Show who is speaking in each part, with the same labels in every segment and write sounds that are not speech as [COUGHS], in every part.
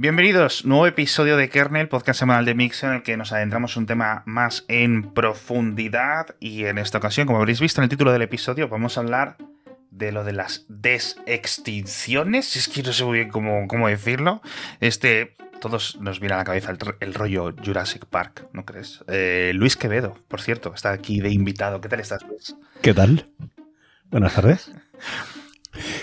Speaker 1: Bienvenidos, nuevo episodio de Kernel, podcast semanal de Mix, en el que nos adentramos un tema más en profundidad. Y en esta ocasión, como habréis visto en el título del episodio, vamos a hablar de lo de las desextinciones. Es que no sé muy bien cómo, cómo decirlo. Este, todos nos viene a la cabeza el, rollo Jurassic Park, ¿no crees? Eh, Luis Quevedo, por cierto, está aquí de invitado. ¿Qué tal estás, Luis?
Speaker 2: ¿Qué tal? Buenas tardes. [LAUGHS]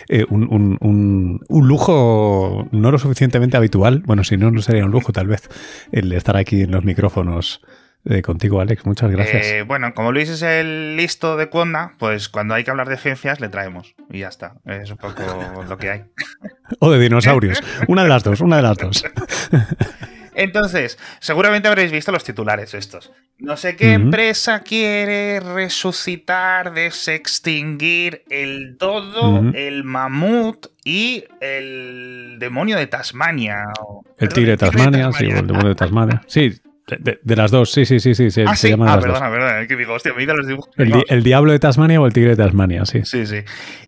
Speaker 2: Eh, un, lujo no lo suficientemente habitual, bueno, si no, no sería un lujo tal vez, el estar aquí en los micrófonos eh, contigo, Alex. Muchas gracias.
Speaker 1: Eh, bueno, como Luis es el listo de Cuonda, pues cuando hay que hablar de ciencias le traemos y ya está. Es un poco lo que hay. [LAUGHS]
Speaker 2: o de dinosaurios. Una de las dos, una de las dos. [LAUGHS]
Speaker 1: Entonces, seguramente habréis visto los titulares estos. No sé qué empresa quiere resucitar, desextinguir el dodo, el mamut y el demonio de Tasmania.
Speaker 2: el, tigre de Tasmania, sí, o el demonio de Tasmania. Sí, de, las dos, sí, sí, sí, sí.
Speaker 1: Se, ah, sí? ah, perdona, perdona, que digo, hostia, me los dibujos.
Speaker 2: El, el, diablo de Tasmania o el tigre de Tasmania, sí.
Speaker 1: Sí, sí.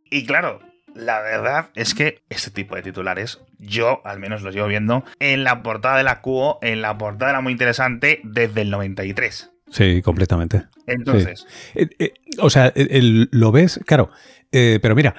Speaker 1: Y claro, la verdad es que este tipo de titulares, yo al menos los llevo viendo en la portada de la QO, en la portada era muy interesante desde el 93.
Speaker 2: Sí, completamente.
Speaker 1: Entonces.
Speaker 2: Eh, eh, o sea, lo ves, claro. Eh, pero mira,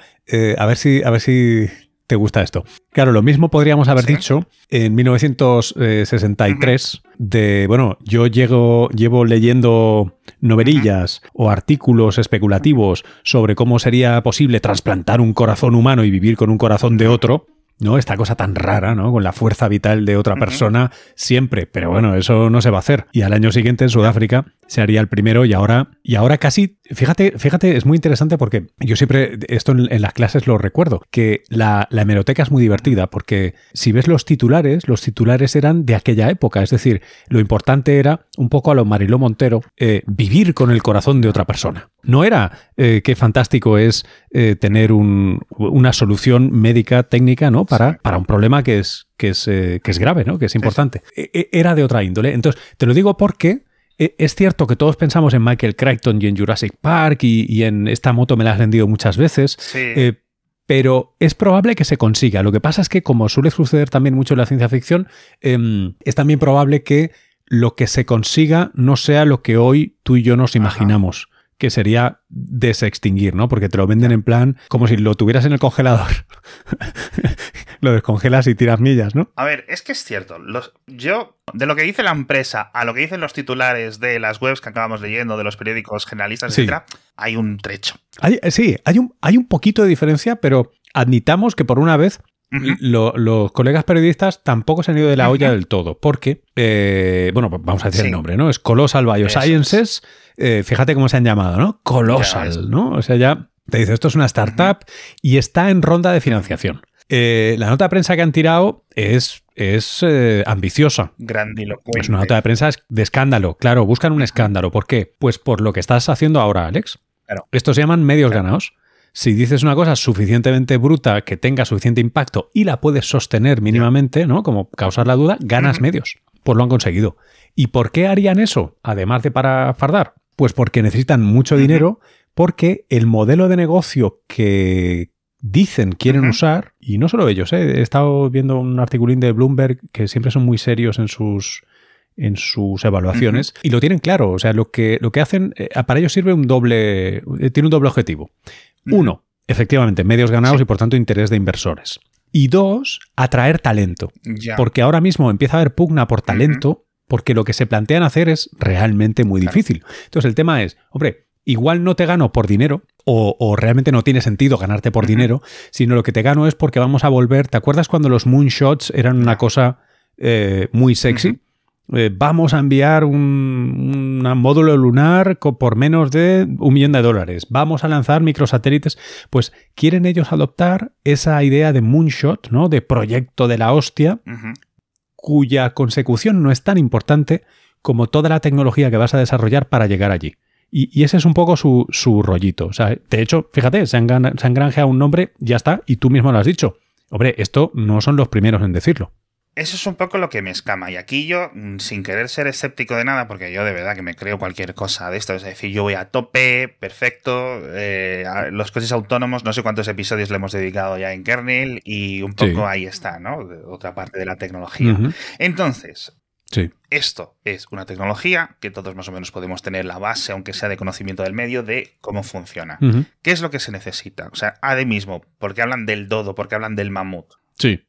Speaker 2: a ver si, a ver si te gusta esto. Claro, lo mismo podríamos haber dicho en 1963 de, bueno, yo llego, llevo leyendo novelillas o artículos especulativos sobre cómo sería posible trasplantar un corazón humano y vivir con un corazón de otro. ¿No? Esta cosa tan rara, ¿no? Con la fuerza vital de otra persona siempre. Pero bueno, eso no se va a hacer. Y al año siguiente en Sudáfrica se haría el primero y ahora, y ahora casi, fíjate, fíjate, es muy interesante porque yo siempre, esto en, las clases lo recuerdo, que la, hemeroteca es muy divertida porque si ves los titulares, los titulares eran de aquella época. Es decir, lo importante era, un poco a lo Mariló Montero, eh, vivir con el corazón de otra persona. No era eh, qué fantástico es eh, tener una solución médica, técnica, ¿no? Para, para un problema que es, que es, que es grave, ¿no? Que es importante. E, e, era de otra índole. Entonces, te lo digo porque e, es cierto que todos pensamos en Michael Crichton y en Jurassic Park y, en esta moto me la has vendido muchas veces. pero es probable que se consiga. Lo que pasa es que, como suele suceder también mucho en la ciencia ficción, em, es también probable que lo que se consiga no sea lo que hoy tú y yo nos imaginamos que sería desextinguir, ¿no? Porque te lo venden en plan como si lo tuvieras en el congelador. [LAUGHS] lo descongelas y tiras millas, ¿no?
Speaker 1: A ver, es que es cierto. Los, yo, de lo que dice la empresa a lo que dicen los titulares de las webs que acabamos leyendo, de los periódicos generalistas, etcétera, hay un trecho.
Speaker 2: Eh, sí, hay un, hay un poquito de diferencia, pero admitamos que por una vez los colegas periodistas tampoco se han ido de la olla del todo, porque, eh, bueno, vamos a decir el nombre, ¿no? Es Colossal Biosciences. Eh, fíjate cómo se han llamado, ¿no? Colossal, ¿no? O sea, ya te dice, esto es una startup y está en ronda de financiación. Eh, la nota de prensa que han tirado es, es ambiciosa.
Speaker 1: Grandilocuente.
Speaker 2: Es una nota de prensa de escándalo. Claro, buscan un escándalo. ¿Por qué? Pues por lo que estás haciendo ahora, Alex. Claro. Estos se llaman medios ganados. Si dices una cosa suficientemente bruta que tenga suficiente impacto y la puedes sostener mínimamente, ¿no? Como causar la duda, ganas medios. Pues lo han conseguido. ¿Y por qué harían eso? Además de para fardar. Pues porque necesitan mucho dinero, porque el modelo de negocio que dicen quieren usar, y no solo ellos, ¿eh? he estado viendo un articulín de Bloomberg que siempre son muy serios en sus en sus evaluaciones y lo tienen claro, o sea, lo que, lo que hacen, eh, para ellos sirve un doble, eh, tiene un doble objetivo. Uno, efectivamente, medios ganados y por tanto interés de inversores. Y dos, atraer talento. Porque ahora mismo empieza a haber pugna por talento, porque lo que se plantean hacer es realmente muy difícil. Entonces el tema es, hombre, igual no te gano por dinero, o, realmente no tiene sentido ganarte por dinero, sino lo que te gano es porque vamos a volver. ¿Te acuerdas cuando los moonshots eran una cosa eh, muy sexy? Eh, vamos a enviar un, módulo lunar por menos de un millón de dólares, vamos a lanzar microsatélites, pues quieren ellos adoptar esa idea de moonshot, ¿no? De proyecto de la hostia, cuya consecución no es tan importante como toda la tecnología que vas a desarrollar para llegar allí. Y, ese es un poco su, rollito. O sea, de hecho, fíjate, se han, se han granjeado un nombre, ya está, y tú mismo lo has dicho. Hombre, esto no son los primeros en decirlo.
Speaker 1: Eso es un poco lo que me escama. Y aquí yo, mm, sin querer ser escéptico de nada, porque yo de verdad que me creo cualquier cosa de esto, es decir, yo voy a tope, perfecto, eh, los coches autónomos, no sé cuántos episodios le hemos dedicado ya en kernel y un poco ahí está, ¿no? otra parte de la tecnología. Entonces,
Speaker 2: Sí.
Speaker 1: Esto es una tecnología que todos más o menos podemos tener la base, aunque sea de conocimiento del medio, de cómo funciona. ¿Qué es lo que se necesita? O sea, ahora mismo, porque hablan del dodo, porque hablan del mamut.
Speaker 2: Sí.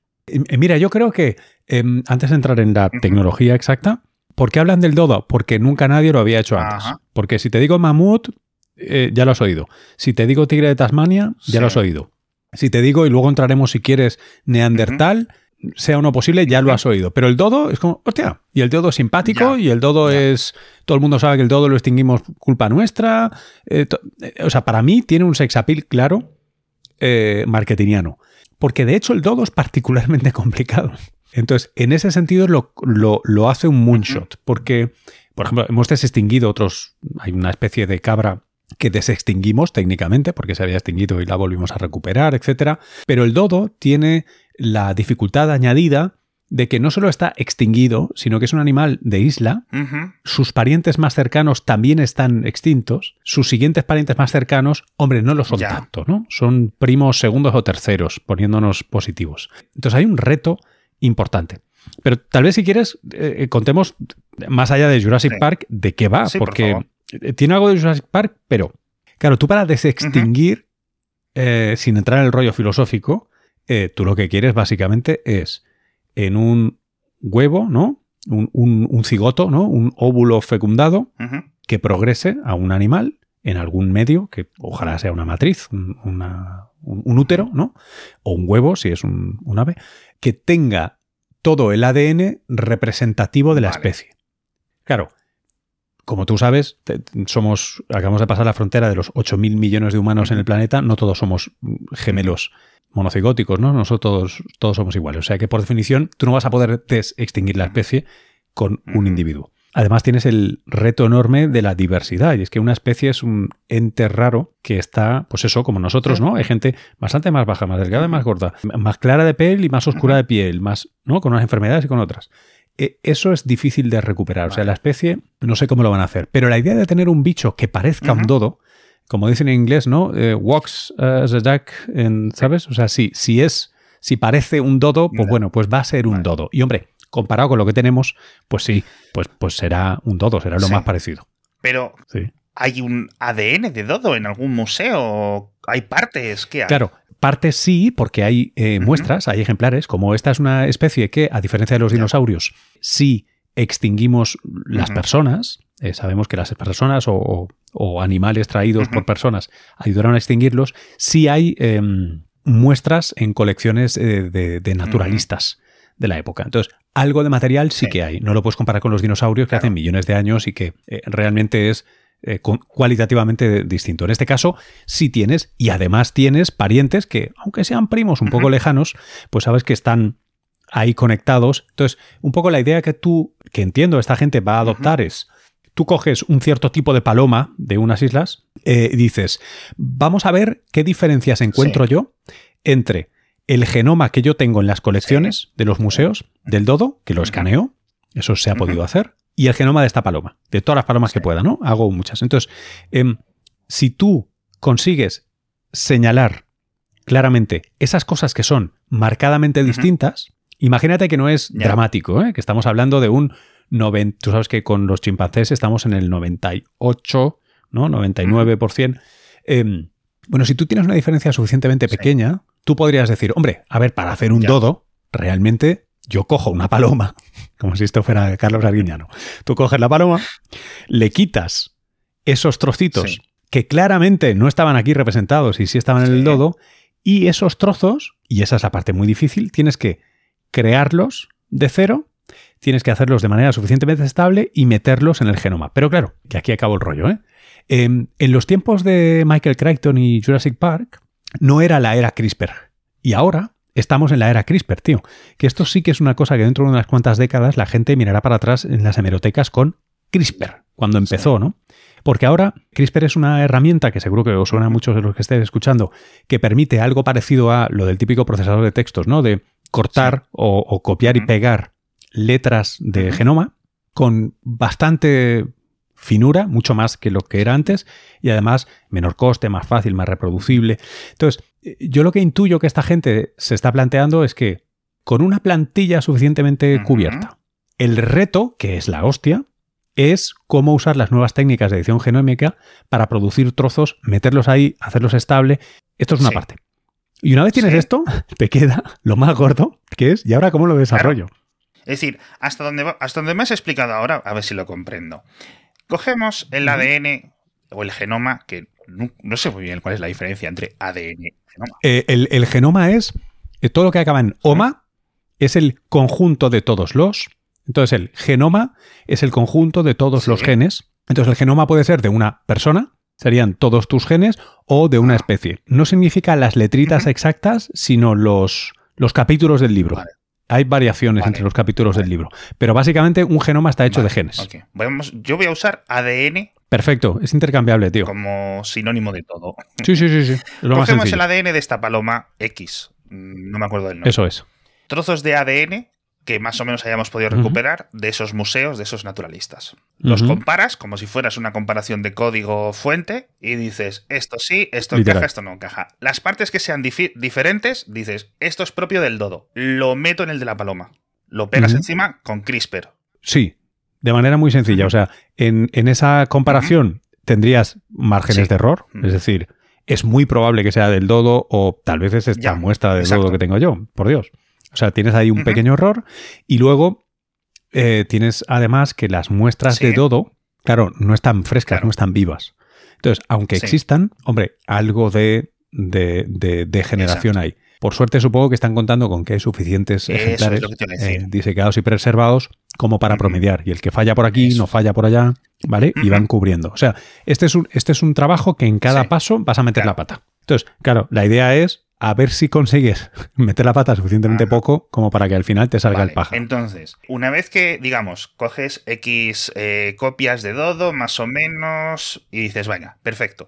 Speaker 2: Mira, yo creo que Em, antes de entrar en la tecnología exacta, ¿por qué hablan del dodo? Porque nunca nadie lo había hecho antes. Porque si te digo mamut, eh, ya lo has oído. Si te digo tigre de Tasmania, ya lo has oído. Si te digo, y luego entraremos si quieres, neandertal, sea uno posible, ya lo has oído. Pero el dodo es como, hostia, y el dodo es simpático, y el dodo es. Todo el mundo sabe que el dodo lo extinguimos culpa nuestra. Eh, eh, o sea, para mí tiene un sex appeal claro, marketingiano. Porque de hecho el dodo es particularmente [LAUGHS] complicado. Entonces, en ese sentido lo, hace un moonshot, porque, por ejemplo, hemos desextinguido otros, hay una especie de cabra que desextinguimos técnicamente porque se había extinguido y la volvimos a recuperar, etc. Pero el dodo tiene la dificultad añadida de que no solo está extinguido, sino que es un animal de isla, sus parientes más cercanos también están extintos, sus siguientes parientes más cercanos, hombre, no lo son tanto, ¿no? Son primos segundos o terceros, poniéndonos positivos. Entonces hay un reto importante. Pero tal vez si quieres, eh, contemos más allá de Jurassic Park de qué va, porque tiene algo de Jurassic Park, pero claro, tú para desextinguir, eh, sin entrar en el rollo filosófico, eh, tú lo que quieres básicamente es en un huevo, ¿no? Un, cigoto, ¿no? Un óvulo fecundado que progrese a un animal en algún medio, que ojalá sea una matriz, un, útero, ¿no? O un huevo, si es un, ave, que tenga todo el ADN representativo de la especie. Claro, como tú sabes, somos, acabamos de pasar la frontera de los 8.000 millones de humanos en el planeta, no todos somos gemelos monocigóticos, ¿no? Nosotros todos somos iguales. O sea que por definición tú no vas a poder extinguir la especie con un individuo. Además tienes el reto enorme de la diversidad, y es que una especie es un ente raro que está, pues eso, como nosotros, ¿no? Hay gente bastante más baja, más delgada y más gorda, más clara de piel y más oscura de piel, más, ¿no? Con unas enfermedades y con otras. E, eso es difícil de recuperar. O sea, la especie, no sé cómo lo van a hacer, pero la idea de tener un bicho que parezca un dodo, como dicen en inglés, ¿no? Eh, walks as a duck, ¿sabes? O sea, si, si es, si parece un dodo, pues bueno, pues va a ser un dodo. Y hombre, comparado con lo que tenemos, pues sí, pues, pues será un dodo, será lo más parecido.
Speaker 1: Pero ¿hay un ADN de dodo en algún museo? ¿Hay partes? ¿Qué hay?
Speaker 2: Claro, partes sí, porque hay eh, muestras, hay ejemplares, como esta es una especie que, a diferencia de los dinosaurios, si extinguimos las personas, eh, sabemos que las personas o, animales traídos por personas ayudaron a extinguirlos, sí hay em, muestras en colecciones eh, de, naturalistas de la época. Entonces, algo de material sí, que hay. No lo puedes comparar con los dinosaurios que hacen millones de años y que eh, realmente es eh, cualitativamente distinto. En este caso, sí tienes, y además tienes parientes que, aunque sean primos un poco lejanos, pues sabes que están ahí conectados. Entonces, un poco la idea que tú, que entiendo, esta gente va a adoptar es, tú coges un cierto tipo de paloma de unas islas eh, y dices, vamos a ver qué diferencias encuentro yo entre el genoma que yo tengo en las colecciones de los museos del dodo, que lo escaneo, eso se ha podido hacer, y el genoma de esta paloma, de todas las palomas que pueda, ¿no? Hago muchas. Entonces, em, si tú consigues señalar claramente esas cosas que son marcadamente distintas, imagínate que no es dramático, ¿eh? que estamos hablando de un 90, tú sabes que con los chimpancés estamos en el 98, ¿no? 99%. Em, bueno, si tú tienes una diferencia suficientemente pequeña, tú podrías decir, hombre, a ver, para hacer un dodo, realmente yo cojo una paloma, [LAUGHS] como si esto fuera Carlos Arguiñano. Tú coges la paloma, le quitas esos trocitos que claramente no estaban aquí representados y sí estaban en el dodo, y esos trozos, y esa es la parte muy difícil, tienes que crearlos de cero, tienes que hacerlos de manera suficientemente estable y meterlos en el genoma. Pero claro, que aquí acabo el rollo, ¿eh? Em, en los tiempos de Michael Crichton y Jurassic Park, no era la era CRISPR. Y ahora estamos en la era CRISPR, tío. Que esto sí que es una cosa que dentro de unas cuantas décadas la gente mirará para atrás en las hemerotecas con CRISPR, cuando empezó, ¿no? Porque ahora CRISPR es una herramienta que seguro que os suena a muchos de los que estéis escuchando, que permite algo parecido a lo del típico procesador de textos, ¿no? De cortar o, copiar y pegar letras de genoma con bastante finura, mucho más que lo que era antes, y además menor coste, más fácil, más reproducible. Entonces, yo lo que intuyo que esta gente se está planteando es que con una plantilla suficientemente cubierta, el reto, que es la hostia, es cómo usar las nuevas técnicas de edición genómica para producir trozos, meterlos ahí, hacerlos estable. Esto es una parte. Y una vez tienes esto, te queda lo más gordo, que es, ¿y ahora cómo lo desarrollo?
Speaker 1: Es decir, hasta donde, hasta donde me has explicado ahora, a ver si lo comprendo. Cogemos el ADN o el genoma, que no, sé muy bien cuál es la diferencia entre ADN y genoma.
Speaker 2: Eh, el, genoma es eh, todo lo que acaba en OMA, es el conjunto de todos los. Entonces, el genoma es el conjunto de todos los genes. Entonces, el genoma puede ser de una persona, serían todos tus genes, o de una ah. especie. No significa las letritas exactas, sino los, los capítulos del libro. Hay variaciones entre los capítulos del libro. Pero básicamente un genoma está hecho de genes.
Speaker 1: yo voy a usar ADN.
Speaker 2: Perfecto, es intercambiable, tío.
Speaker 1: Como sinónimo de todo.
Speaker 2: Sí, sí, sí. sí.
Speaker 1: Cogemos el ADN de esta paloma X. Mm, no me acuerdo del nombre.
Speaker 2: Eso es.
Speaker 1: Trozos de ADN que más o menos hayamos podido recuperar de esos museos, de esos naturalistas. Los comparas como si fueras una comparación de código fuente y dices, esto sí, esto encaja, esto no encaja. Las partes que sean diferentes, dices, esto es propio del dodo. Lo meto en el de la paloma. Lo pegas encima con CRISPR.
Speaker 2: Sí, de manera muy sencilla. O sea, en, esa comparación tendrías márgenes de error, es decir, es muy probable que sea del dodo o tal vez es esta muestra del dodo que tengo yo, por Dios. O sea, tienes ahí un pequeño error y luego eh, tienes además que las muestras de dodo, claro, no están frescas, no están vivas. Entonces, aunque existan, hombre, algo de, de, generación hay. Por suerte supongo que están contando con que hay suficientes ejemplares eh, disecados y preservados como para promediar. Y el que falla por aquí no falla por allá, ¿vale? Y van cubriendo. O sea, este es un, este es un trabajo que en cada paso vas a meter la pata. Entonces, claro, la idea es a ver si consigues [LAUGHS] meter la pata suficientemente poco como para que al final te salga el paja.
Speaker 1: Entonces, una vez que, digamos, coges X eh, copias de Dodo, más o menos, y dices, vaya, perfecto.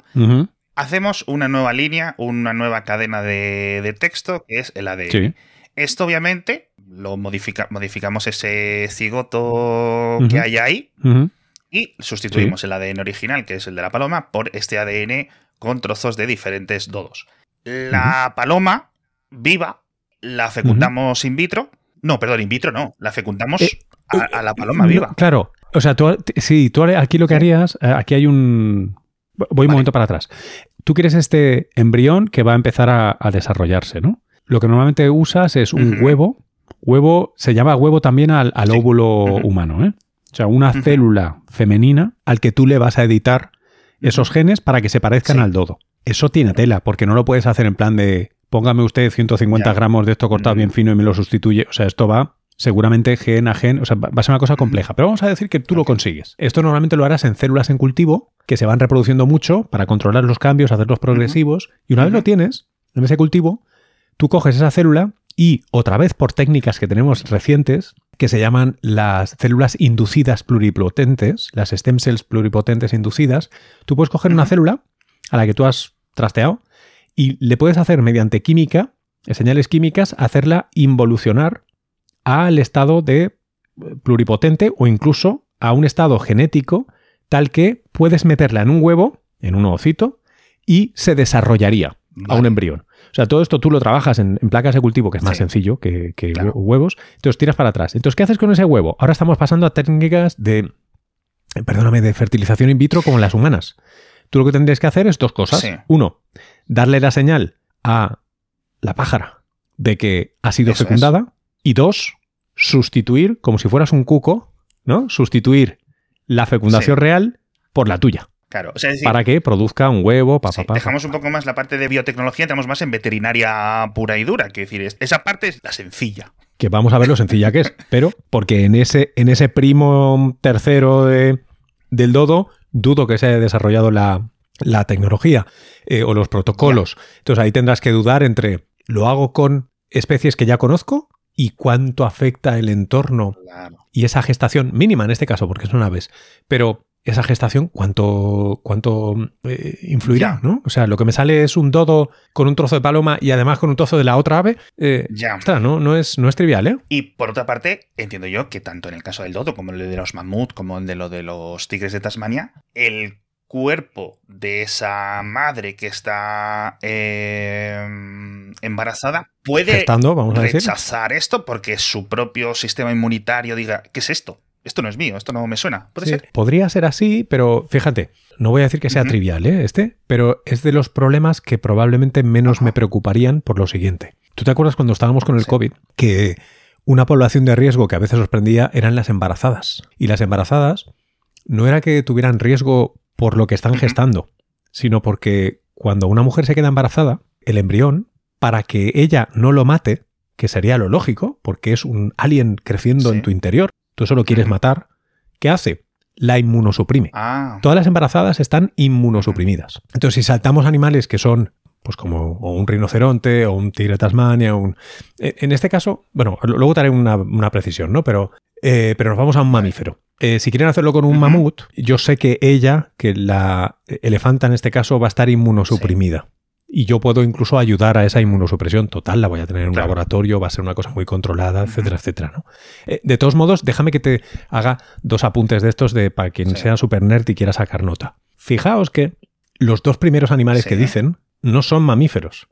Speaker 1: Hacemos una nueva línea, una nueva cadena de, texto, que es el ADN. Esto, obviamente, lo modifica, modificamos ese cigoto que hay ahí y sustituimos el ADN original, que es el de la paloma, por este ADN con trozos de diferentes dodos. La paloma viva la fecundamos in vitro. No, perdón, in vitro no. La fecundamos eh, a, la paloma viva.
Speaker 2: claro. O sea, tú, sí, tú aquí lo que harías, eh, aquí hay un... Voy un momento para atrás. Tú quieres este embrión que va a empezar a, desarrollarse, ¿no? Lo que normalmente usas es un huevo. Huevo, se llama huevo también al, óvulo humano, ¿eh? O sea, una célula femenina al que tú le vas a editar esos genes para que se parezcan al dodo. Eso tiene tela, porque no lo puedes hacer en plan de póngame usted 150 gramos de esto cortado bien mm. fino y me lo sustituye. O sea, esto va seguramente gen a gen, o sea, va a ser una cosa compleja, pero vamos a decir que tú lo consigues. Esto normalmente lo harás en células en cultivo que se van reproduciendo mucho para controlar los cambios, hacerlos progresivos, y una vez lo tienes en ese cultivo, tú coges esa célula y otra vez por técnicas que tenemos recientes, que se llaman las células inducidas pluripotentes, las stem cells pluripotentes inducidas, tú puedes coger una célula a la que tú has trasteado y le puedes hacer mediante química, señales químicas, hacerla involucionar al estado de eh, pluripotente o incluso a un estado genético tal que puedes meterla en un huevo, en un ovocito, y se desarrollaría a un embrión. O sea, todo esto tú lo trabajas en, placas de cultivo, que es más sencillo que, huevos, entonces tiras para atrás. Entonces, ¿qué haces con ese huevo? Ahora estamos pasando a técnicas de, perdóname, de fertilización in vitro como las humanas. Tú lo que tendrías que hacer es dos cosas. Uno, darle la señal a la pájara de que ha sido fecundada. Y dos, sustituir, como si fueras un cuco, ¿no? Sustituir la fecundación real por la tuya.
Speaker 1: Claro,
Speaker 2: para que produzca un huevo, papá,
Speaker 1: Dejamos un poco más la parte de biotecnología, entramos más en veterinaria pura y dura. Que decir, esa parte es la sencilla.
Speaker 2: Que vamos a ver lo sencilla que es. [LAUGHS] Pero, porque en ese, en ese primo tercero de, del dodo dudo que se haya desarrollado la, tecnología eh, o los protocolos. Entonces ahí tendrás que dudar entre lo hago con especies que ya conozco y cuánto afecta el entorno y esa gestación mínima en este caso, porque son aves. Pero esa gestación, ¿cuánto, cuánto eh, influirá? ¿no? O sea, lo que me sale es un dodo con un trozo de paloma y además con un trozo de la otra ave. Eh, ya. no, no, es, no es trivial, ¿eh?
Speaker 1: Y por otra parte, entiendo yo que tanto en el caso del dodo como en el de los mamut, como en de lo de los tigres de Tasmania, el cuerpo de esa madre que está em, embarazada puede rechazar esto porque su propio sistema inmunitario diga, ¿qué es esto? Esto no es mío, esto no me suena. ¿Puede ser?
Speaker 2: Podría ser así, pero fíjate, no voy a decir que sea trivial ¿eh? este, pero es de los problemas que probablemente menos me preocuparían por lo siguiente. ¿Tú te acuerdas cuando estábamos con el COVID que una población de riesgo que a veces sorprendía eran las embarazadas? Y las embarazadas no era que tuvieran riesgo por lo que están gestando, sino porque cuando una mujer se queda embarazada, el embrión, para que ella no lo mate, que sería lo lógico, porque es un alien creciendo en tu interior, tú solo quieres matar, ¿qué hace? La inmunosuprime. Ah. Todas las embarazadas están inmunosuprimidas. Entonces, si saltamos animales que son pues como un rinoceronte o un tigre Tasmania. Un... E, en este caso, bueno, luego te haré una, una precisión, ¿no? Pero, eh, pero nos vamos a un mamífero. Eh, si quieren hacerlo con un mamut, yo sé que ella, que la elefanta en este caso, va a estar inmunosuprimida. Y yo puedo incluso ayudar a esa inmunosupresión total, la voy a tener en un laboratorio, va a ser una cosa muy controlada, etcétera, etcétera. ¿no? Eh, de todos modos, déjame que te haga dos apuntes de estos de para quien sea super nerd y quiera sacar nota. Fijaos que los dos primeros animales que dicen no son mamíferos.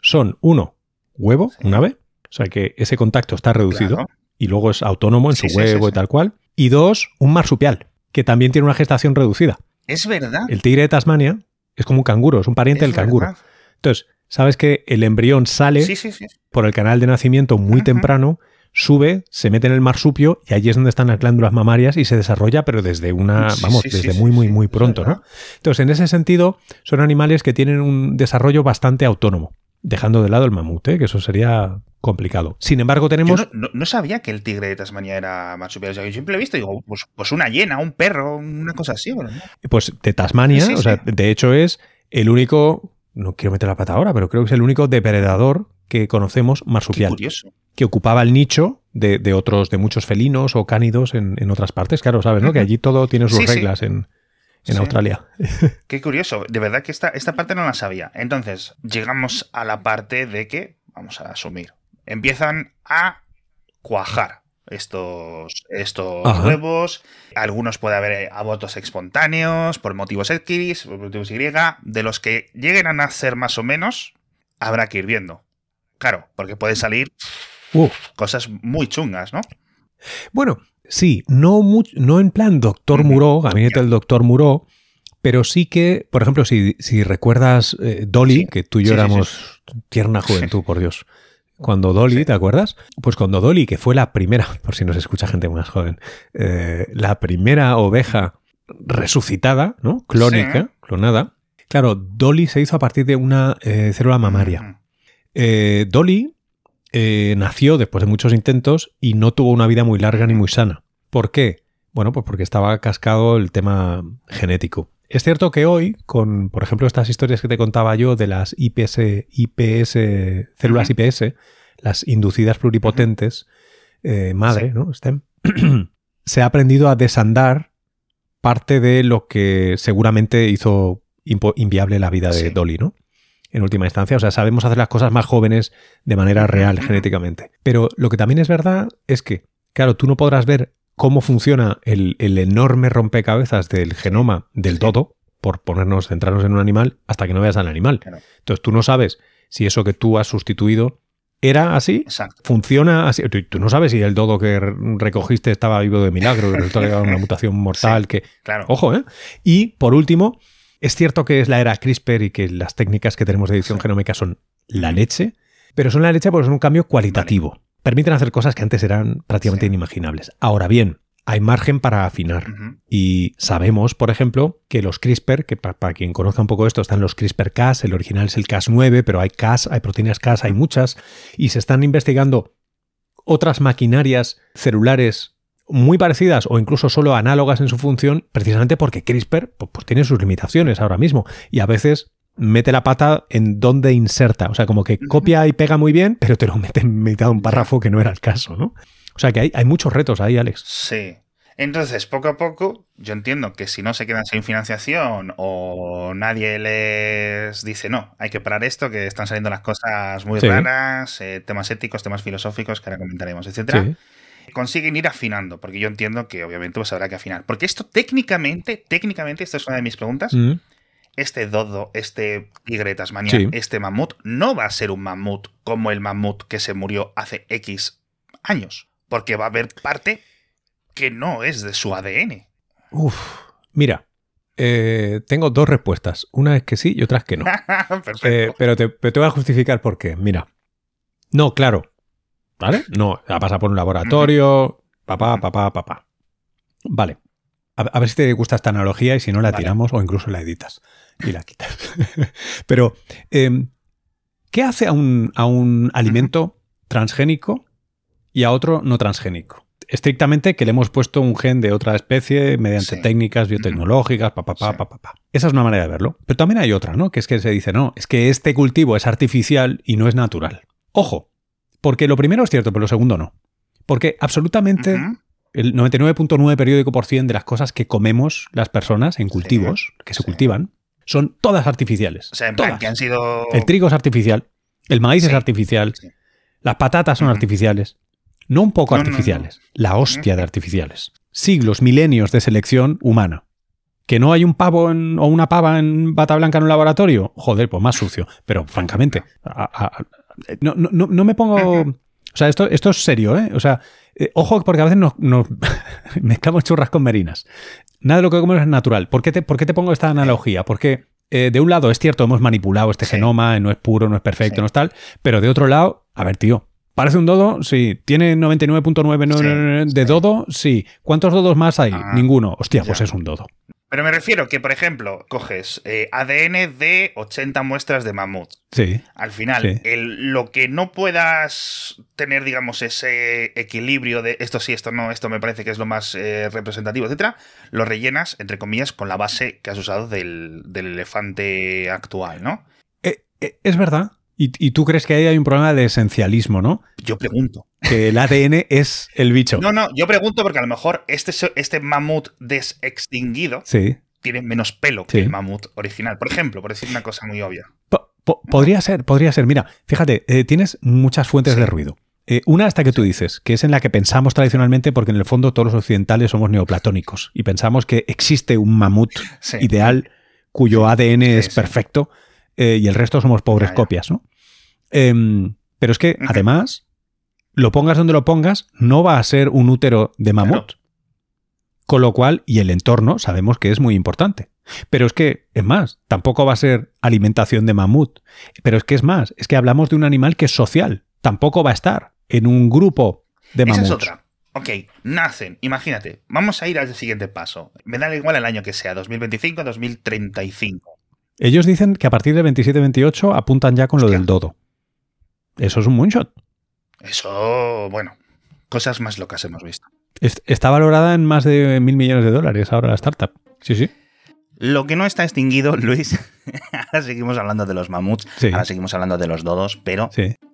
Speaker 2: Son, uno, huevo, un ave, o sea que ese contacto está reducido y luego es autónomo en su huevo y tal cual. Y dos, un marsupial, que también tiene una gestación reducida.
Speaker 1: Es verdad.
Speaker 2: El tigre de Tasmania es como un canguro, es un pariente del canguro. Entonces, sabes que el embrión sale por el canal de nacimiento muy temprano, sube, se mete en el marsupio y allí es donde están las glándulas mamarias y se desarrolla, pero desde una, vamos, desde muy, muy, muy pronto, ¿no? Entonces, en ese sentido, son animales que tienen un desarrollo bastante autónomo dejando de lado el mamut, ¿eh? que eso sería complicado. Sin embargo, tenemos.
Speaker 1: no, sabía que el tigre de Tasmania era más superior. yo siempre he visto, digo, pues, pues, una hiena, un perro, una cosa así.
Speaker 2: Pues de Tasmania, o sea, de hecho es el único. No quiero meter la pata ahora, pero creo que es el único depredador que conocemos marsupial. Que ocupaba el nicho de, otros, de muchos felinos o cánidos en, otras partes. Claro, sabes, ¿no? Que allí todo tiene sus reglas en en Australia. [LAUGHS]
Speaker 1: Qué curioso, de verdad que esta, esta parte no la sabía. Entonces, llegamos a la parte de que, vamos a asumir, empiezan a cuajar estos, estos huevos. Algunos puede haber abortos espontáneos por motivos X, por motivos Y. De los que lleguen a nacer más o menos, habrá que ir viendo. Claro, porque puede salir cosas muy chungas, ¿no?
Speaker 2: Bueno, Sí, no, no en plan Doctor Muró, gabinete del Doctor Muró, pero sí que, por ejemplo, si, recuerdas eh, Dolly, que tú y yo éramos tierna juventud, [LAUGHS] por Dios. Cuando Dolly, ¿te acuerdas? Pues cuando Dolly, que fue la primera, [LAUGHS] por si nos escucha gente más joven, eh, la primera oveja resucitada, ¿no? Clónica, clonada. Claro, Dolly se hizo a partir de una eh, célula mamaria. Dolly eh, nació después de muchos intentos y no tuvo una vida muy larga ni muy sana. ¿Por qué? Bueno, pues porque estaba cascado el tema genético. Es cierto que hoy, con, por ejemplo, estas historias que te contaba yo de las IPS, IPS células IPS, las inducidas pluripotentes, eh, madre, ¿no? [CLEARS THROAT] se ha aprendido a desandar parte de lo que seguramente hizo inviable la vida de Dolly, ¿no? en última instancia. O sea, sabemos hacer las cosas más jóvenes de manera real genéticamente. Pero lo que también es verdad es que, claro, tú no podrás ver cómo funciona el, enorme rompecabezas del genoma del todo, por ponernos, centrarnos en un animal, hasta que no veas al animal. Entonces tú no sabes si eso que tú has sustituido era así, funciona así. Tú, no sabes si el dodo que recogiste estaba vivo de milagro, que resultó que era una mutación mortal, que...
Speaker 1: Claro.
Speaker 2: Ojo, ¿eh? Y por último, es cierto que es la era CRISPR y que las técnicas que tenemos de edición genómica son la leche, pero son la leche porque son un cambio cualitativo. Permiten hacer cosas que antes eran prácticamente inimaginables. Ahora bien, hay margen para afinar. Y sabemos, por ejemplo, que los CRISPR, que para, quien conozca un poco esto, están los CRISPR-Cas, el original es el Cas9, pero hay Cas, hay proteínas Cas, hay muchas, y se están investigando otras maquinarias celulares muy parecidas o incluso solo análogas en su función, precisamente porque CRISPR pues, tiene sus limitaciones ahora mismo y a veces mete la pata en donde inserta. O sea, como que copia y pega muy bien, pero te lo mete en mitad de un párrafo que no era el caso, ¿no? O sea que hay, hay muchos retos ahí, Alex.
Speaker 1: Sí. Entonces, poco a poco, yo entiendo que si no se quedan sin financiación o nadie les dice, no, hay que parar esto, que están saliendo las cosas muy raras, eh, temas éticos, temas filosóficos que ahora comentaremos, etcétera, consiguen ir afinando, porque yo entiendo que obviamente pues habrá que afinar. Porque esto técnicamente, técnicamente, esta es una de mis preguntas, mm. Este dodo, este tigre tasmania, este mamut, no va a ser un mamut como el mamut que se murió hace X años, porque va a haber parte que no es de su ADN.
Speaker 2: Uf, mira, eh, tengo dos respuestas. Una es que sí y otra es que no. [LAUGHS] Eh, pero, te, voy a justificar por qué. Mira. No, claro. ¿Vale? No, ha pasado por un laboratorio. Papá, papá, papá. Vale. A, ver si te gusta esta analogía y si no la tiramos o incluso la editas y la quitas. [LAUGHS] pero, em, ¿qué hace a un, a un alimento transgénico y a otro no transgénico? estrictamente que le hemos puesto un gen de otra especie mediante técnicas biotecnológicas, pa, pa, pa, pa, pa, Esa es una manera de verlo. Pero también hay otra, ¿no? Que es que se dice, no, es que este cultivo es artificial y no es natural. Ojo, porque lo primero es cierto, pero lo segundo no. Porque absolutamente el 99.9 periódico por cien de las cosas que comemos las personas en cultivos, que se cultivan, son todas artificiales.
Speaker 1: O sea, en plan que han sido...
Speaker 2: El trigo es artificial, el maíz es artificial, las patatas son artificiales. No un poco artificiales, la hostia de artificiales. Siglos, milenios de selección humana. ¿Que no hay un pavo o una pava en bata blanca en un laboratorio? Joder, pues más sucio. Pero francamente, no, no, me pongo... O sea, esto, esto es serio, ¿eh? O sea, eh, ojo porque a veces nos, [LAUGHS] mezclamos churras con merinas. Nada de lo que comemos es natural. ¿Por qué te, por qué te pongo esta analogía? Porque eh, de un lado es cierto, hemos manipulado este genoma, no es puro, no es perfecto, no es tal, pero de otro lado, a ver, tío, ¿Parece un dodo? Sí. ¿Tiene 99.9 de dodo? Sí. ¿Cuántos dodos más hay? Ah, Ninguno. Hostia, pues es un dodo.
Speaker 1: Pero me refiero que, por ejemplo, coges eh, ADN de 80 muestras de mamut.
Speaker 2: Sí.
Speaker 1: Al final, lo que no puedas tener, digamos, ese equilibrio de esto sí, esto no, esto me parece que es lo más eh, representativo, etcétera, lo rellenas, entre comillas, con la base que has usado del, elefante actual, ¿no?
Speaker 2: Eh, es verdad. Y, tú crees que ahí hay un problema de esencialismo, ¿no?
Speaker 1: Yo pregunto.
Speaker 2: Que el ADN es el bicho.
Speaker 1: No, no, yo pregunto porque a lo mejor este, este mamut desextinguido tiene menos pelo que el mamut original. Por ejemplo, por decir una cosa muy obvia.
Speaker 2: podría ser, podría ser. Mira, fíjate, eh, tienes muchas fuentes de ruido. Eh, una hasta que tú dices, que es en la que pensamos tradicionalmente, porque en el fondo todos los occidentales somos neoplatónicos y pensamos que existe un mamut ideal cuyo ADN es perfecto eh, y el resto somos pobres copias, ¿no? Em, pero es que, además, lo pongas donde lo pongas, no va a ser un útero de mamut. Con lo cual, y el entorno sabemos que es muy importante. Pero es que, es más, tampoco va a ser alimentación de mamut. Pero es que es más, es que hablamos de un animal que es social. Tampoco va a estar en un grupo de mamuts.
Speaker 1: Esa es otra. Ok, nacen, imagínate, vamos a ir al siguiente paso. Me da igual el año que sea, 2025, 2035.
Speaker 2: Ellos dicen que a partir de 27-28 apuntan ya con lo del dodo. Eso es un moonshot.
Speaker 1: Eso, bueno, cosas más locas hemos visto.
Speaker 2: Está valorada en más de mil millones de dólares ahora la startup. Sí, sí.
Speaker 1: Lo que no está extinguido, Luis, [LAUGHS] ahora seguimos hablando de los mamuts, ahora seguimos hablando de los dodos, pero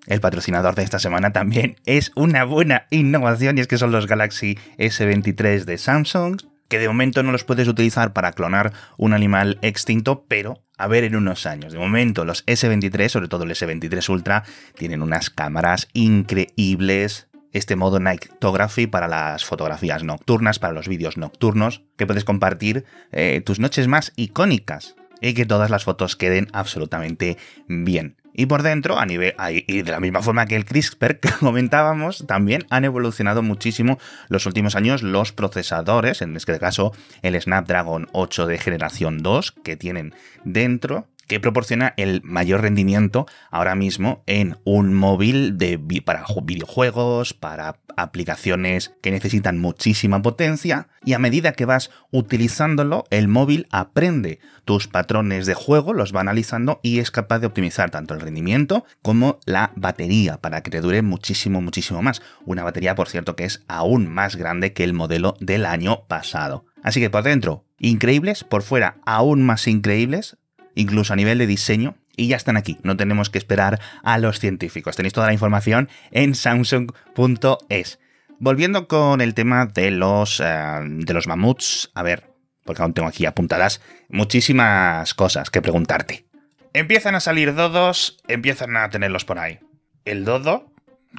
Speaker 1: el patrocinador de esta semana también es una buena innovación y es que son los Galaxy S23 de Samsung, que de momento no los puedes utilizar para clonar un animal extinto, pero a ver en unos años. De momento los S23, sobre todo el S23 Ultra, tienen unas cámaras increíbles. Este modo Nightography para las fotografías nocturnas, para los vídeos nocturnos, que puedes compartir eh, tus noches más icónicas y que todas las fotos queden absolutamente bien. Y por dentro, a nivel, y de la misma forma que el CRISPR que [LAUGHS] comentábamos, también han evolucionado muchísimo los últimos años los procesadores, en este caso el Snapdragon 8 de generación 2 que tienen dentro que proporciona el mayor rendimiento ahora mismo en un móvil de, para videojuegos, para aplicaciones que necesitan muchísima potencia y a medida que vas utilizándolo, el móvil aprende tus patrones de juego, los va analizando y es capaz de optimizar tanto el rendimiento como la batería para que te dure muchísimo, muchísimo más. Una batería, por cierto, que es aún más grande que el modelo del año pasado. Así que por dentro, increíbles, por fuera, aún más increíbles, incluso a nivel de diseño, y ya están aquí. No tenemos que esperar a los científicos. Tenéis toda la información en samsung.es. Volviendo con el tema de los, eh, de los mamuts, a ver, porque aún tengo aquí apuntadas muchísimas cosas que preguntarte. Empiezan a salir dodos, empiezan a tenerlos por ahí. El dodo,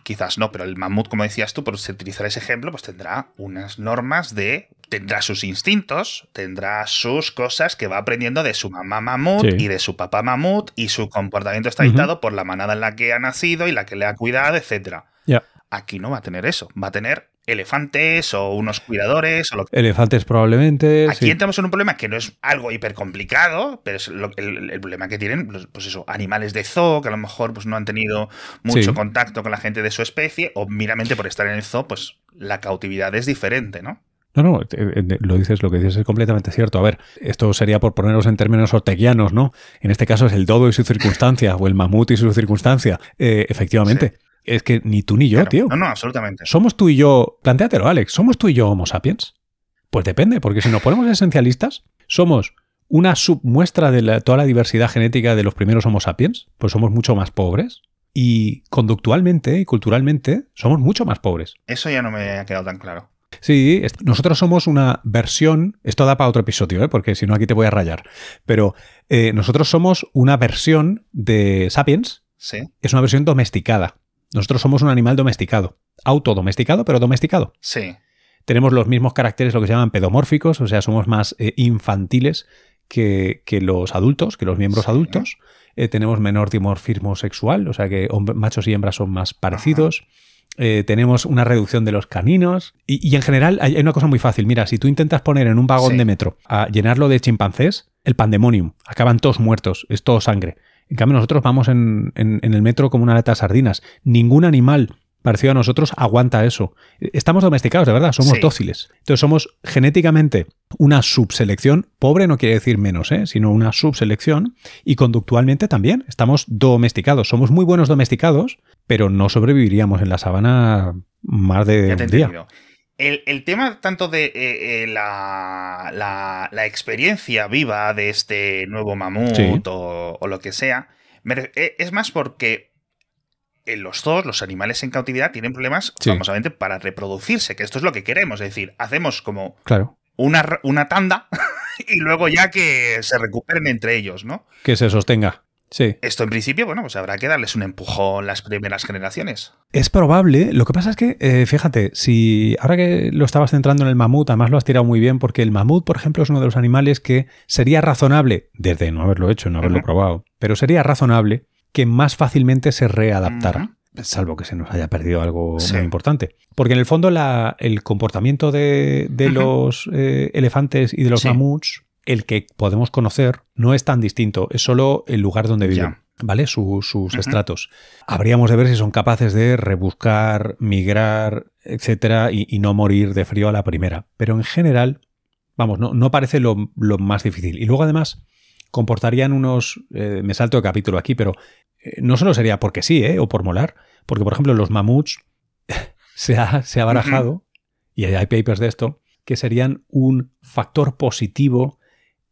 Speaker 1: quizás no, pero el mamut, como decías tú, por utilizar ese ejemplo, pues tendrá unas normas de. tendrá sus instintos, tendrá sus cosas que va aprendiendo de su mamá mamut y de su papá mamut, y su comportamiento está dictado por la manada en la que ha nacido y la que le ha cuidado, etc. Aquí no va a tener eso, va a tener elefantes o unos cuidadores. O lo
Speaker 2: Elefantes probablemente.
Speaker 1: Aquí entramos en un problema que no es algo hiper complicado, pero es el, problema que tienen, pues, eso, animales de zoo que a lo mejor pues, no han tenido mucho contacto con la gente de su especie, o meramente por estar en el zoo, pues la cautividad es diferente, ¿no?
Speaker 2: No, no, lo dices, lo que dices es completamente cierto. A ver, esto sería por ponernos en términos orteguianos, ¿no? En este caso es el dodo y su circunstancia, o el mamut y su circunstancia. Eh, efectivamente. Es que ni tú ni yo, tío.
Speaker 1: No, no, absolutamente.
Speaker 2: ¿Somos tú y yo, plantéatelo, Alex, ¿somos tú y yo Homo sapiens? Pues depende, porque si nos ponemos esencialistas, somos una submuestra de toda la diversidad genética de los primeros Homo sapiens, pues somos mucho más pobres. Y conductualmente y culturalmente somos mucho más pobres.
Speaker 1: Eso ya no me ha quedado tan claro.
Speaker 2: Sí, nosotros somos una versión, esto da para otro episodio, ¿eh? porque si no aquí te voy a rayar, pero eh, nosotros somos una versión de Sapiens,
Speaker 1: ¿Sí?
Speaker 2: es una versión domesticada. Nosotros somos un animal domesticado. Autodomesticado, pero domesticado.
Speaker 1: Sí.
Speaker 2: Tenemos los mismos caracteres, lo que se llaman pedomórficos, o sea, somos más eh, infantiles que, los adultos, que los miembros adultos. Eh, tenemos menor dimorfismo sexual, o sea que machos y hembras son más parecidos. Eh, tenemos una reducción de los caninos. Y, en general hay una cosa muy fácil. Mira, si tú intentas poner en un vagón de metro a llenarlo de chimpancés, el pandemonium, acaban todos muertos, es todo sangre. En cambio, nosotros vamos en, el metro como una lata de sardinas. Ningún animal parecido a nosotros aguanta eso. Estamos domesticados, de verdad, somos dóciles. Entonces somos genéticamente una subselección, pobre no quiere decir menos, ¿eh? sino una subselección, y conductualmente también estamos domesticados. Somos muy buenos domesticados, pero no sobreviviríamos en la sabana más de un día.
Speaker 1: El, tema tanto de eh, eh, la, experiencia viva de este nuevo mamut o, lo que sea, eh, es más porque en los zoos, los animales en cautividad tienen problemas famosamente para reproducirse, que esto es lo que queremos, es decir, hacemos como
Speaker 2: claro.
Speaker 1: una, una tanda [LAUGHS] y luego ya que se recuperen entre ellos, ¿no?
Speaker 2: Que se sostenga. Sí.
Speaker 1: Esto en principio, bueno, pues habrá que darles un empujón las primeras generaciones.
Speaker 2: Es probable. Lo que pasa es que, eh, fíjate, si ahora que lo estabas centrando en el mamut, además lo has tirado muy bien, porque el mamut, por ejemplo, es uno de los animales que sería razonable, desde no haberlo hecho, no haberlo probado, pero sería razonable que más fácilmente se readaptara. Salvo que se nos haya perdido algo muy importante. Porque en el fondo el comportamiento de, los eh, elefantes y de los mamuts el que podemos conocer no es tan distinto, es solo el lugar donde viven. ¿Vale? sus estratos. Habríamos de ver si son capaces de rebuscar, migrar, etcétera, y, no morir de frío a la primera. Pero en general, vamos, no, no parece lo, más difícil. Y luego, además, comportarían unos. Eh, me salto de capítulo aquí, pero eh, no solo sería porque sí, ¿eh? O por molar. Porque, por ejemplo, los mamuts [LAUGHS] se ha, se ha barajado, y hay papers de esto, que serían un factor positivo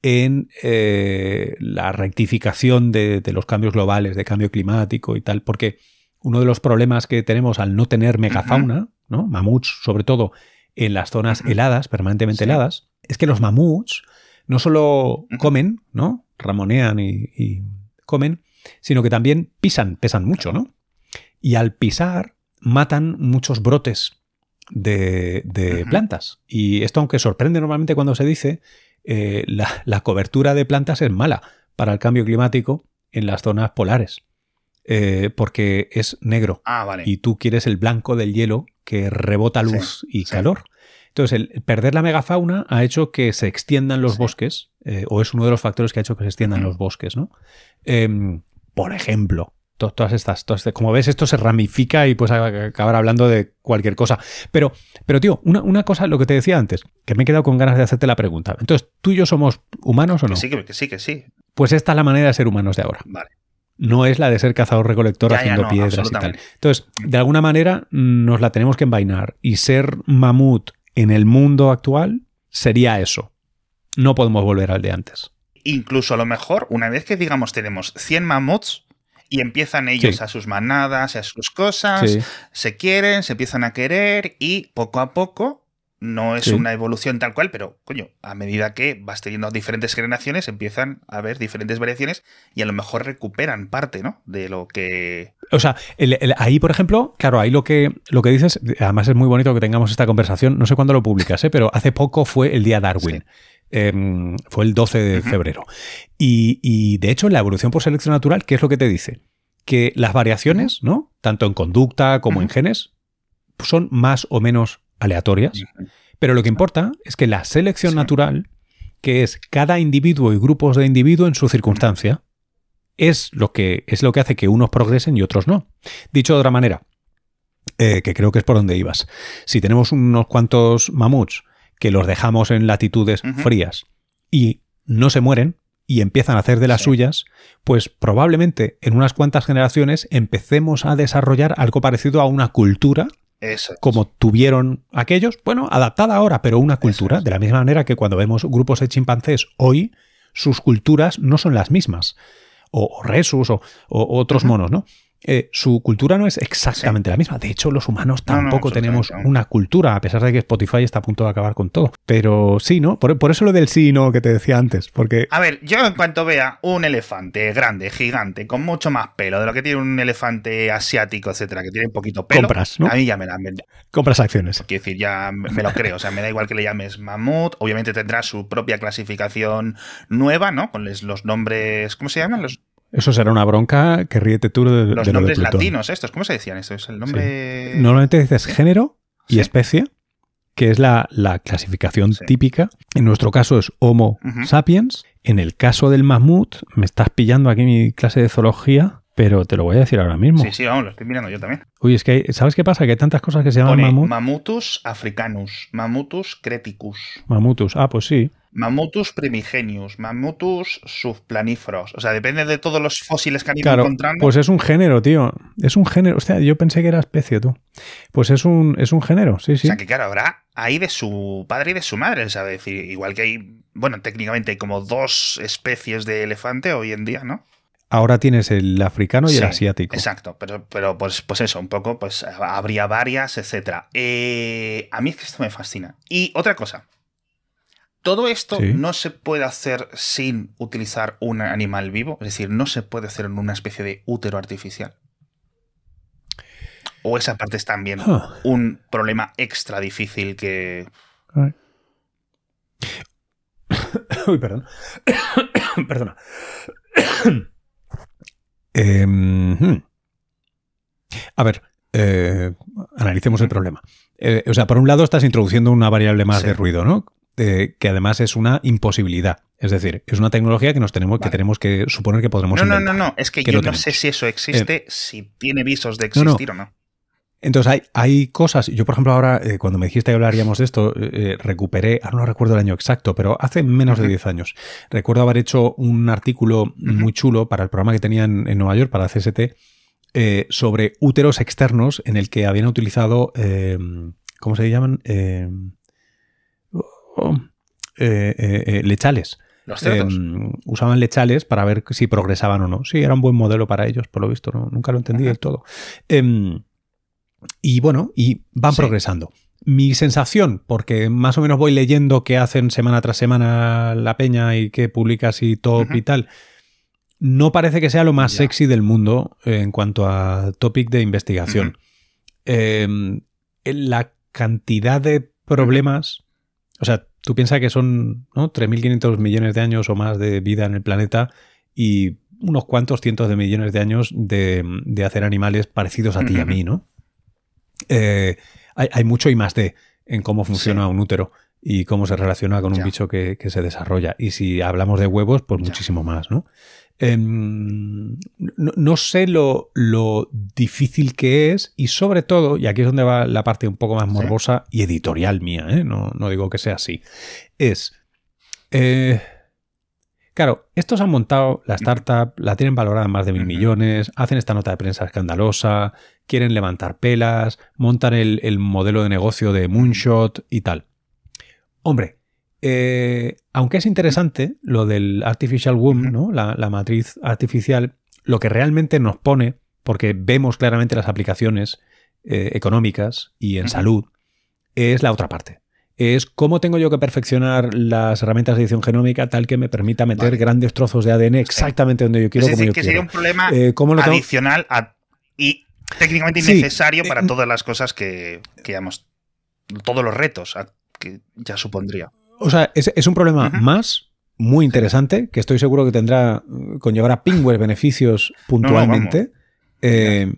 Speaker 2: en eh, la rectificación de, los cambios globales, de cambio climático y tal, porque uno de los problemas que tenemos al no tener megafauna, ¿no? mamuts sobre todo en las zonas heladas, permanentemente heladas, es que los mamuts no solo comen, ¿no? ramonean y, comen, sino que también pisan, pesan mucho, ¿no? Y al pisar matan muchos brotes de, plantas. Y esto, aunque sorprende normalmente cuando se dice, eh, la, cobertura de plantas es mala para el cambio climático en las zonas polares. Eh, porque es negro.
Speaker 1: Ah,
Speaker 2: y tú quieres el blanco del hielo que rebota luz y calor. Entonces, el perder la megafauna ha hecho que se extiendan los bosques, eh, o es uno de los factores que ha hecho que se extiendan los bosques, ¿no? Em, por ejemplo, todas estas, como ves, esto se ramifica y pues acabar hablando de cualquier cosa. Pero, pero tío, una, cosa, lo que te decía antes, que me he quedado con ganas de hacerte la pregunta. Entonces, ¿tú y yo somos humanos o no?
Speaker 1: Que sí, que sí, que sí.
Speaker 2: Pues esta es la manera de ser humanos de ahora.
Speaker 1: Vale.
Speaker 2: No es la de ser cazador-recolector haciendo piedras y tal. Entonces, de alguna manera nos la tenemos que envainar. Y ser mamut en el mundo actual sería eso. No podemos volver al de antes.
Speaker 1: Incluso a lo mejor, una vez que digamos tenemos 100 mamuts, y empiezan ellos a sus manadas, a sus cosas, se quieren, se empiezan a querer y poco a poco no es una evolución tal cual, pero coño, a medida que vas teniendo diferentes generaciones, empiezan a haber diferentes variaciones y a lo mejor recuperan parte, ¿no? De lo que.
Speaker 2: O sea, ahí, por ejemplo, claro, ahí lo que, lo que dices, además es muy bonito que tengamos esta conversación. No sé cuándo lo publicas, ¿eh? pero hace poco fue el día Darwin. Em, fue el 12 de febrero. Y, de hecho, la evolución por selección natural, ¿qué es lo que te dice? Que las variaciones, ¿no? Tanto en conducta como en genes, son más o menos aleatorias, pero lo que importa es que la selección natural, que es cada individuo y grupos de individuos en su circunstancia, es lo que, es lo que hace que unos progresen y otros no. Dicho de otra manera, eh, que creo que es por donde ibas. Si tenemos unos cuantos mamuts que los dejamos en latitudes frías y no se mueren y empiezan a hacer de las suyas, pues probablemente en unas cuantas generaciones empecemos a desarrollar algo parecido a una cultura como tuvieron aquellos, bueno, adaptada ahora, pero una cultura, de la misma manera que cuando vemos grupos de chimpancés hoy, sus culturas no son las mismas, o, resus, o, otros monos, ¿no? Eh, su cultura no es exactamente la misma. De hecho, los humanos tampoco tenemos una cultura, a pesar de que Spotify está a punto de acabar con todo. Pero sí, ¿no? Por, eso lo del sí no que te decía antes. Porque.
Speaker 1: A ver, yo en cuanto vea un elefante grande, gigante, con mucho más pelo de lo que tiene un elefante asiático, etcétera, que tiene un poquito pelo.
Speaker 2: Compras, ¿no?
Speaker 1: A mí ya me la.
Speaker 2: Compras acciones.
Speaker 1: Quiero decir, ya me lo creo. O sea, me da igual que le llames mamut. Obviamente tendrá su propia clasificación nueva, ¿no? Con los nombres. ¿Cómo se llaman? Los
Speaker 2: eso será una bronca que ríete tú de,
Speaker 1: Los nombres latinos estos, ¿cómo se decían? Esto es el nombre...
Speaker 2: Normalmente dices género y especie, que es la, clasificación típica. En nuestro caso es Homo sapiens. En el caso del mamut, me estás pillando aquí mi clase de zoología, pero te lo voy a decir ahora mismo.
Speaker 1: Sí, sí, vamos, lo estoy mirando yo también.
Speaker 2: Uy, es que, ¿sabes qué pasa? Que hay tantas cosas que se llaman mamut.
Speaker 1: Mamutus africanus, Mamutus creticus.
Speaker 2: Mamutus, ah, pues sí.
Speaker 1: Mamutus primigenius, Mamutus subplaniferos. O sea, depende de todos los fósiles que han ido encontrando.
Speaker 2: Pues es un género, tío. Es un género. O sea, yo pensé que era especie, tú. Pues es un, es un género, sí, sí.
Speaker 1: O sea, que claro, habrá ahí de su padre y de su madre. O sea, decir, igual que hay, bueno, técnicamente hay como dos especies de elefante hoy en día, ¿no?
Speaker 2: Ahora tienes el africano y el asiático.
Speaker 1: Exacto, pero, pero pues, pues eso, un poco, pues habría varias, etcétera. Eh, a mí es que esto me fascina. Y otra cosa, todo esto no se puede hacer sin utilizar un animal vivo, es decir, no se puede hacer en una especie de útero artificial. O esa parte es también un problema extra difícil que. [COUGHS]
Speaker 2: Uy, perdón. [COUGHS] Perdona. [COUGHS] Em, hmm. a ver, eh, analicemos el problema. Eh, o sea, por un lado estás introduciendo una variable más de ruido, ¿no? Que además es una imposibilidad. Es decir, es una tecnología que nos tenemos, que tenemos que suponer que podremos
Speaker 1: No, no, no, no. Es que, yo no sé si eso existe, eh, si tiene visos de existir o no.
Speaker 2: Entonces hay, hay cosas, yo por ejemplo ahora, eh, cuando me dijiste que hablaríamos de esto, eh, recuperé, ahora no recuerdo el año exacto, pero hace menos de 10 años, recuerdo haber hecho un artículo muy chulo para el programa que tenía en, Nueva York, para CST, sobre úteros externos en el que habían utilizado, ¿cómo se llaman? Eh, eh, eh, lechales.
Speaker 1: ¿Los em,
Speaker 2: usaban lechales para ver si progresaban o no. Sí, era un buen modelo para ellos, por lo visto, nunca lo entendí del todo. Em, y bueno, y van progresando. Mi sensación, porque más o menos voy leyendo qué hacen semana tras semana la peña y qué publicas y top y tal, no parece que sea lo más sexy del mundo en cuanto a topic de investigación. Em, la cantidad de problemas, o sea, Tú piensas que son ¿no? 3.500 millones de años o más de vida en el planeta y unos cuantos cientos de millones de años de, hacer animales parecidos a ti y a mí, ¿no? Eh, hay, mucho y más de en cómo funciona un útero y cómo se relaciona con un bicho que, se desarrolla. Y si hablamos de huevos, pues muchísimo más, ¿no? Em, no, sé lo, difícil que es y sobre todo, y aquí es donde va la parte un poco más morbosa y editorial mía, ¿eh? no, digo que sea así, es... Eh, claro, estos han montado la startup, la tienen valorada en más de mil millones, hacen esta nota de prensa escandalosa, quieren levantar pelas, montan el, el modelo de negocio de Moonshot y tal. Hombre, eh, aunque es interesante lo del artificial womb, ¿no? La, matriz artificial, lo que realmente nos pone, porque vemos claramente las aplicaciones eh, económicas y en salud, es la otra parte. Es cómo tengo yo que perfeccionar las herramientas de edición genómica tal que me permita meter grandes trozos de ADN exactamente donde yo quiero.
Speaker 1: Es
Speaker 2: decir,
Speaker 1: que sería un problema eh, adicional y técnicamente innecesario para todas las cosas que, que todos los retos que ya supondría.
Speaker 2: O sea, es, un problema más muy interesante que estoy seguro que tendrá, conllevará pingües beneficios puntualmente. Eh,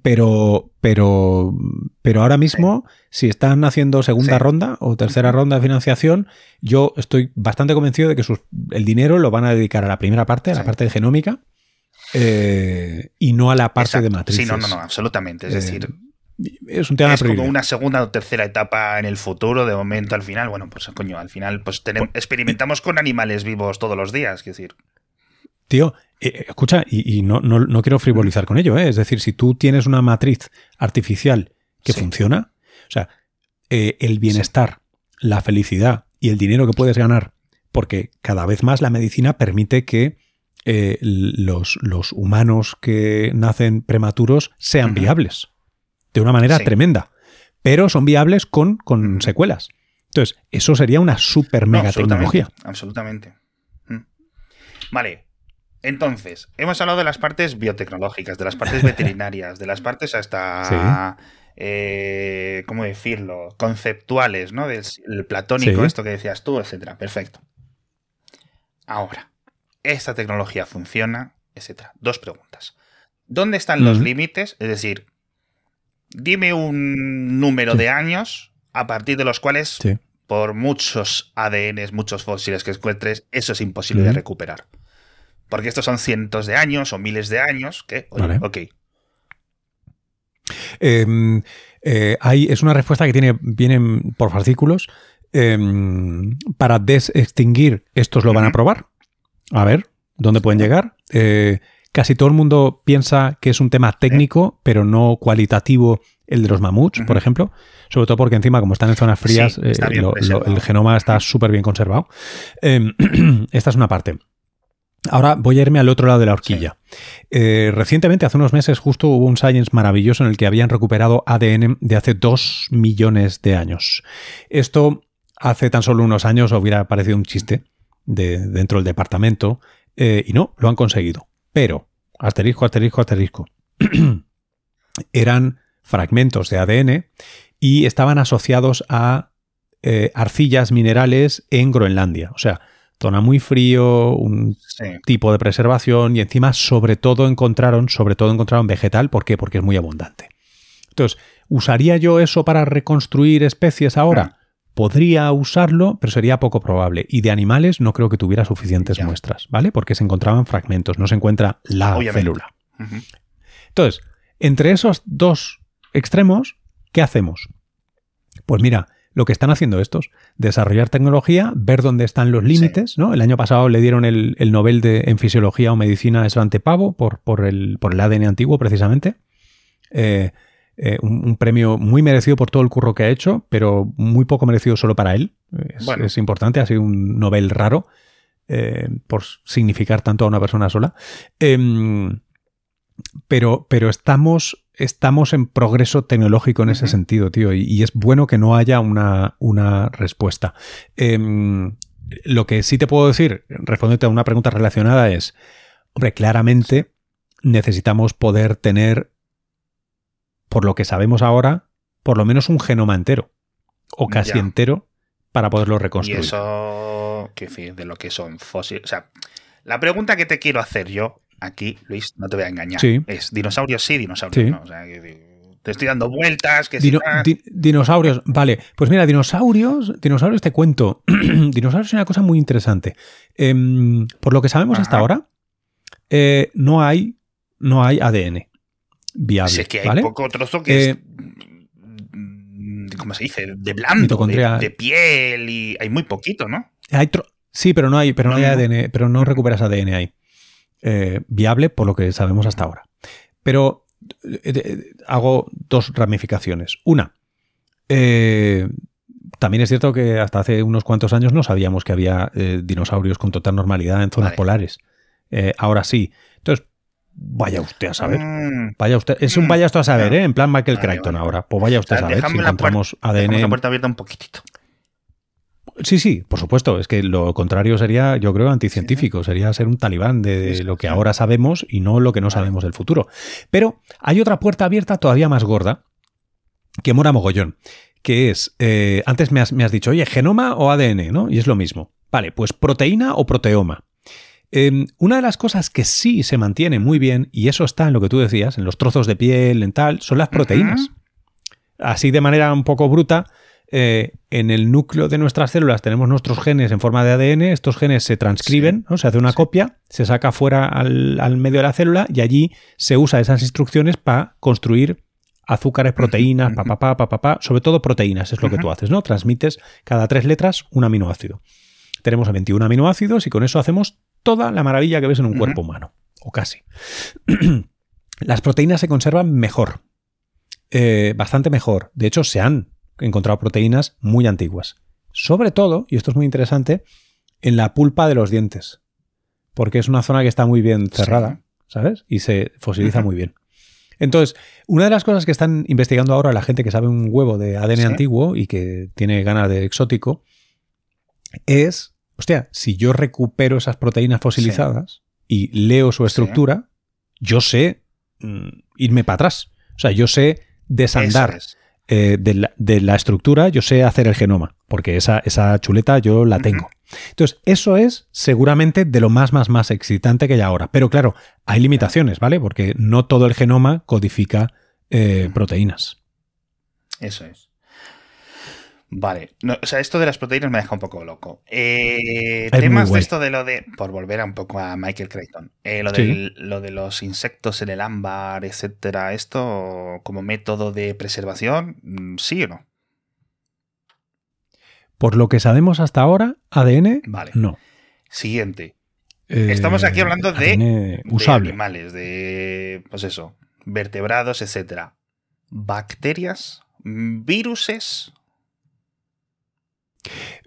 Speaker 2: pero, pero, pero ahora mismo, si están haciendo segunda ronda o tercera ronda de financiación, yo estoy bastante convencido de que el dinero lo van a dedicar a la primera parte, a la parte de genómica, eh, y no a la parte de matrices.
Speaker 1: Sí, no, no, no, absolutamente. Es decir,
Speaker 2: es un tema
Speaker 1: es como una segunda o tercera etapa en el futuro, de momento al final, bueno, pues coño, al final pues tenemos, experimentamos con animales vivos todos los días, es decir.
Speaker 2: Tío, eh, eh, escucha, y, no, no, quiero frivolizar con ello, ¿eh? es decir, si tú tienes una matriz artificial que funciona, o sea, el bienestar, la felicidad y el dinero que puedes ganar, porque cada vez más la medicina permite que los, los, humanos que nacen prematuros sean viables de una manera tremenda, pero son viables con, con secuelas. Entonces, eso sería una super mega tecnología.
Speaker 1: Absolutamente. Mm. Vale. Entonces, hemos hablado de las partes biotecnológicas, de las partes [LAUGHS] veterinarias, de las partes hasta. Eh, ¿Cómo decirlo? Conceptuales, ¿no? Del platónico, esto que decías tú, etcétera. Perfecto. Ahora, esta tecnología funciona, etcétera. Dos preguntas. ¿Dónde están los límites? Es decir, dime un número de años a partir de los cuales, por muchos ADNs, muchos fósiles que encuentres, eso es imposible de recuperar. Porque estos son cientos de años o miles de años que, ok.
Speaker 2: Em, eh, es una respuesta que tiene, vienen por fascículos. Em, para desextinguir, estos lo van a probar. A ver, ¿dónde pueden llegar? Eh, Casi todo el mundo piensa que es un tema técnico, pero no cualitativo el de los mamuts, por ejemplo. Sobre todo porque encima, como están en zonas frías, eh, el genoma está súper bien conservado. Em, [CLEARS THROAT] esta es una parte. Ahora voy a irme al otro lado de la horquilla. Eh, recientemente, hace unos meses, justo hubo un Science maravilloso en el que habían recuperado ADN de hace dos millones de años. Esto hace tan solo unos años hubiera parecido un chiste de, dentro del departamento, eh, y no, lo han conseguido. Pero, asterisco, asterisco, asterisco, [CLEARS THROAT] eran fragmentos de ADN y estaban asociados a eh, arcillas minerales en Groenlandia. O sea, zona muy frío, un tipo de preservación y encima sobre todo encontraron, sobre todo encontraron vegetal. ¿Por qué? Porque es muy abundante. Entonces, ¿usaría yo eso para reconstruir especies ahora? Podría usarlo, pero sería poco probable. Y de animales no creo que tuviera suficientes muestras, ¿vale? Porque se encontraban fragmentos, no se encuentra la célula. Entonces, entre esos dos extremos, ¿qué hacemos? Pues mira, lo que están haciendo estos, desarrollar tecnología, ver dónde están los límites, ¿no? El año pasado le dieron el, Nobel de, en Fisiología o Medicina a Svante Pavo por, por, el, por el ADN antiguo, precisamente. Eh, eh, un, premio muy merecido por todo el curro que ha hecho, pero muy poco merecido solo para él. Es, importante, ha sido un Nobel raro eh, por significar tanto a una persona sola. Em, pero, pero estamos, estamos en progreso tecnológico en ese sentido, tío, y, es bueno que no haya una, una respuesta. Em, lo que sí te puedo decir, respondiendo a una pregunta relacionada, es, hombre, claramente necesitamos poder tener por lo que sabemos ahora, por lo menos un genoma entero, o casi entero, para poderlo reconstruir.
Speaker 1: Y eso, qué fin, de lo que son fósiles. O sea, la pregunta que te quiero hacer yo aquí, Luis, no te voy a engañar, es dinosaurios sí, dinosaurios no. O sea, te estoy dando vueltas. Que
Speaker 2: dinosaurios, vale. Pues mira, dinosaurios, dinosaurios te cuento. [CLEARS THROAT] dinosaurios es una cosa muy interesante. Em, por lo que sabemos hasta ahora, eh, no hay, no hay ADN viable.
Speaker 1: es que hay poco trozo que es. Eh, ¿Cómo se dice? De blando, de, piel y hay muy poquito, ¿no?
Speaker 2: Hay sí, pero no hay, pero no, hay ADN, pero no recuperas ADN ahí. Eh, viable por lo que sabemos hasta ahora. Pero eh, hago dos ramificaciones. Una, también es cierto que hasta hace unos cuantos años no sabíamos que había dinosaurios con total normalidad en zonas polares. ahora sí. Entonces, Vaya usted a saber. Mm. Vaya usted. Es un mm. vaya usted a saber, ¿eh? En plan Michael Crichton ahora. Pues vaya usted a saber si encontramos ADN.
Speaker 1: la puerta abierta un poquitito.
Speaker 2: Sí, sí, por supuesto. Es que lo contrario sería, yo creo, anticientífico. Sería ser un talibán de lo que ahora sabemos y no lo que no sabemos del futuro. Pero hay otra puerta abierta todavía más gorda que mora mogollón. Que es, eh, antes me has, me has dicho, oye, genoma o ADN, ¿no? Y es lo mismo. Vale, pues proteína o proteoma. Em, una de las cosas que sí se mantiene muy bien, y eso está en lo que tú decías, en los trozos de piel, en tal, son las proteínas. Así de manera un poco bruta, eh, en el núcleo de nuestras células tenemos nuestros genes en forma de ADN, estos genes se transcriben, se hace una copia, se saca fuera al, medio de la célula y allí se usa esas instrucciones para construir azúcares, proteínas, papá, papá, papá, sobre todo proteínas, es lo que tú haces, ¿no? Transmites cada tres letras un aminoácido. Tenemos 21 aminoácidos y con eso hacemos toda la maravilla que ves en un cuerpo humano, o casi. [CLEARS THROAT] Las proteínas se conservan mejor, eh, bastante mejor. De hecho, se han encontrado proteínas muy antiguas. Sobre todo, y esto es muy interesante, en la pulpa de los dientes, porque es una zona que está muy bien cerrada, ¿sabes? Y se fosiliza muy bien. Entonces, una de las cosas que están investigando ahora la gente que sabe un huevo de ADN antiguo y que tiene ganas de exótico es hostia, si yo recupero esas proteínas fosilizadas y leo su estructura, yo sé mm, irme para atrás. O sea, yo sé desandar eh, de, la, estructura, yo sé hacer el genoma, porque esa, esa chuleta yo la tengo. Entonces, eso es seguramente de lo más, más, más excitante que hay ahora. Pero claro, hay limitaciones, ¿vale? Porque no todo el genoma codifica eh, proteínas.
Speaker 1: Eso es. Vale, o sea, esto de las proteínas me deja un poco loco. Eh, temas de esto de lo de, por volver un poco a Michael Crichton, eh, lo, lo, de los insectos en el ámbar, etcétera, esto como método de preservación, mm, ¿sí o no?
Speaker 2: Por lo que sabemos hasta ahora, ADN, vale. no.
Speaker 1: Siguiente. Estamos aquí hablando de, de, animales, de, pues eso, vertebrados, etcétera. Bacterias, viruses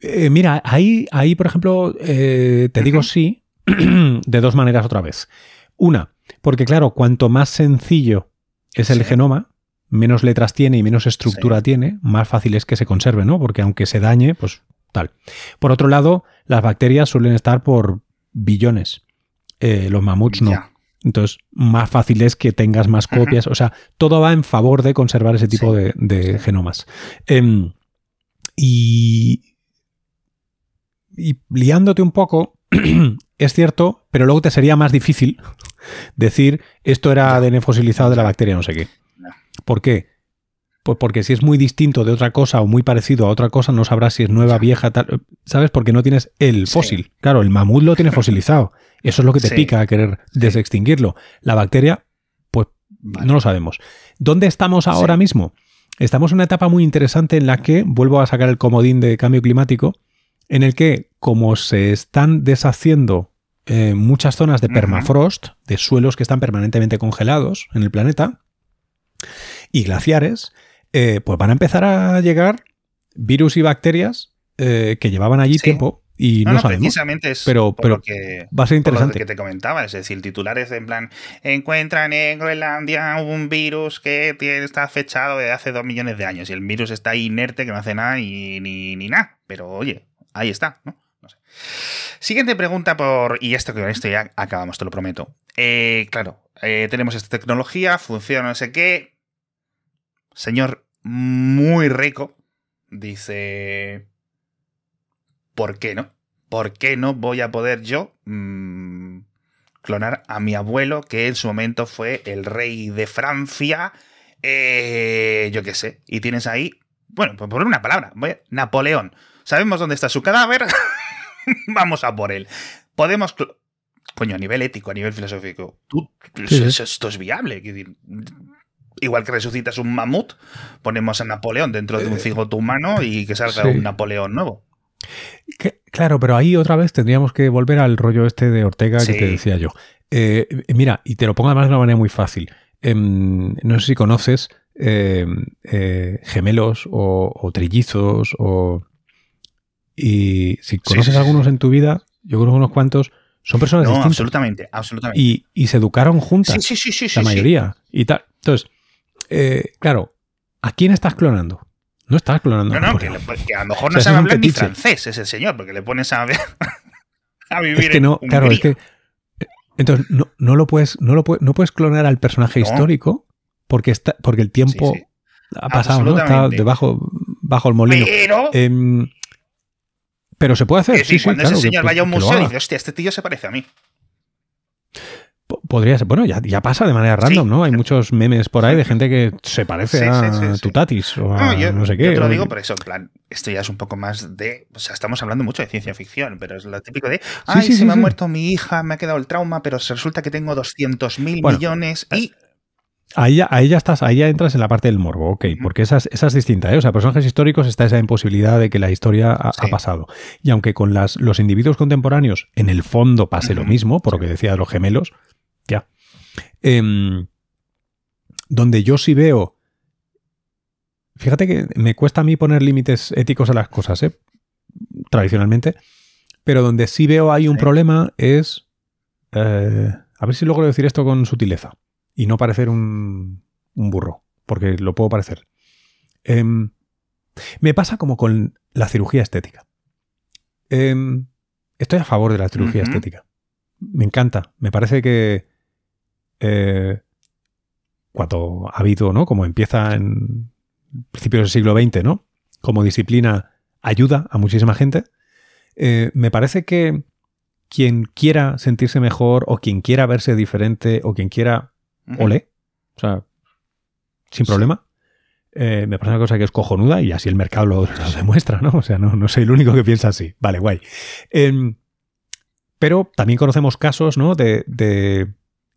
Speaker 2: eh, mira, ahí, ahí, por ejemplo, eh, te digo sí [CLEARS THROAT] de dos maneras otra vez. Una, porque claro, cuanto más sencillo es el genoma, menos letras tiene y menos estructura tiene, más fácil es que se conserve, ¿no? Porque aunque se dañe, pues tal. Por otro lado, las bacterias suelen estar por billones. Eh, los mamuts no. Entonces, más fácil es que tengas más copias. O sea, todo va en favor de conservar ese tipo de, genomas. Em, y, y liándote un poco, [CLEARS THROAT] es cierto, pero luego te sería más difícil [LAUGHS] decir esto era ADN fosilizado de la bacteria no sé qué. ¿Por qué? Pues porque si es muy distinto de otra cosa o muy parecido a otra cosa, no sabrás si es nueva, vieja, tal. ¿Sabes? Porque no tienes el fósil. Claro, el mamut lo tiene [LAUGHS] fosilizado. Eso es lo que te pica a querer desextinguirlo. La bacteria, pues no lo sabemos. ¿Dónde estamos ahora mismo? Estamos en una etapa muy interesante en la que, vuelvo a sacar el comodín de cambio climático, en el que, como se están deshaciendo eh, muchas zonas de permafrost, de suelos que están permanentemente congelados en el planeta, y glaciares, eh, pues van a empezar a llegar virus y bacterias eh, que llevaban allí tiempo y no, sabemos.
Speaker 1: Precisamente es
Speaker 2: pero, pero que, va a ser interesante.
Speaker 1: que te comentaba, es decir, titulares en plan, encuentran en Groenlandia un virus que está fechado de hace dos millones de años y el virus está inerte que no hace nada y ni, ni nada. Pero oye, ahí está, ¿no? sé. Siguiente pregunta por... Y esto que con esto ya acabamos, te lo prometo. Eh, claro, eh, tenemos esta tecnología, funciona no sé qué. Señor muy rico dice ¿por qué no? ¿Por qué no voy a poder yo mm, clonar a mi abuelo, que en su momento fue el rey de Francia? Eh, yo qué sé. Y tienes ahí, bueno, por poner una palabra, Napoleón. ¿Sabemos dónde está su cadáver? [LAUGHS] Vamos a por él. Podemos... Coño, a nivel ético, a nivel filosófico, esto es viable. Igual que resucitas un mamut, ponemos a Napoleón dentro de un eh, cigoto humano y que salga un Napoleón nuevo
Speaker 2: claro, pero ahí otra vez tendríamos que volver al rollo este de Ortega que te decía yo. Eh, mira, y te lo pongo además de una manera muy fácil. Em, no sé si conoces em, eh, gemelos o, trillizos o... Y si conoces algunos en tu vida, yo conozco unos cuantos, Son personas distintas.
Speaker 1: Absolutamente, absolutamente.
Speaker 2: Y, se educaron juntas.
Speaker 1: Sí, sí, sí,
Speaker 2: La mayoría. Y tal. Entonces, eh, claro, ¿a quién estás clonando? No estás clonando.
Speaker 1: No, no, que, a lo mejor no sabe hablar ni francés ese señor, porque le pones a, [LAUGHS] a vivir
Speaker 2: es que no, claro, es que eh, entonces no, lo puedes no lo no puedes clonar al personaje histórico porque está porque el tiempo ha pasado, ¿no? Está debajo bajo el molino.
Speaker 1: Pero
Speaker 2: em, pero se puede hacer. Sí,
Speaker 1: cuando ese señor vaya a un museo y dice, hostia, este tío se parece a mí.
Speaker 2: Podría ser. Bueno, ya, ya pasa de manera random, ¿no? Hay muchos memes por ahí de gente que se parece a Tutatis o a no, sé qué.
Speaker 1: Yo te lo digo por eso, en plan, esto ya es un poco más de. O sea, estamos hablando mucho de ciencia ficción, pero es lo típico de. Ay, se me ha muerto mi hija, me ha quedado el trauma, pero resulta que tengo 200 mil millones y.
Speaker 2: Ahí ya, ahí ya estás, ahí ya entras en la parte del morbo, ok, porque esa es, esa es distinta, ¿eh? O sea, personajes históricos está esa imposibilidad de que la historia ha, pasado. Y aunque con las, los individuos contemporáneos en el fondo pase lo mismo, por lo que decía de los gemelos, ya. Em, donde yo sí veo. Fíjate que me cuesta a mí poner límites éticos a las cosas, ¿eh? Tradicionalmente. Pero donde sí veo hay un problema es. Eh, a ver si logro decir esto con sutileza y no parecer un, burro, porque lo puedo parecer. Em, me pasa como con la cirugía estética. Em, estoy a favor de la cirugía estética. Me encanta. Me parece que eh, cuando ha habido, ¿no? Como empieza en principios del siglo XX, ¿no? Como disciplina ayuda a muchísima gente. Eh, me parece que quien quiera sentirse mejor o quien quiera verse diferente o quien quiera ole, o sea, sin problema. Eh, me parece una cosa que es cojonuda y así el mercado lo, demuestra, ¿no? O sea, no, no, soy el único que piensa así. Vale, guay. Em, pero también conocemos casos, ¿no? De, de,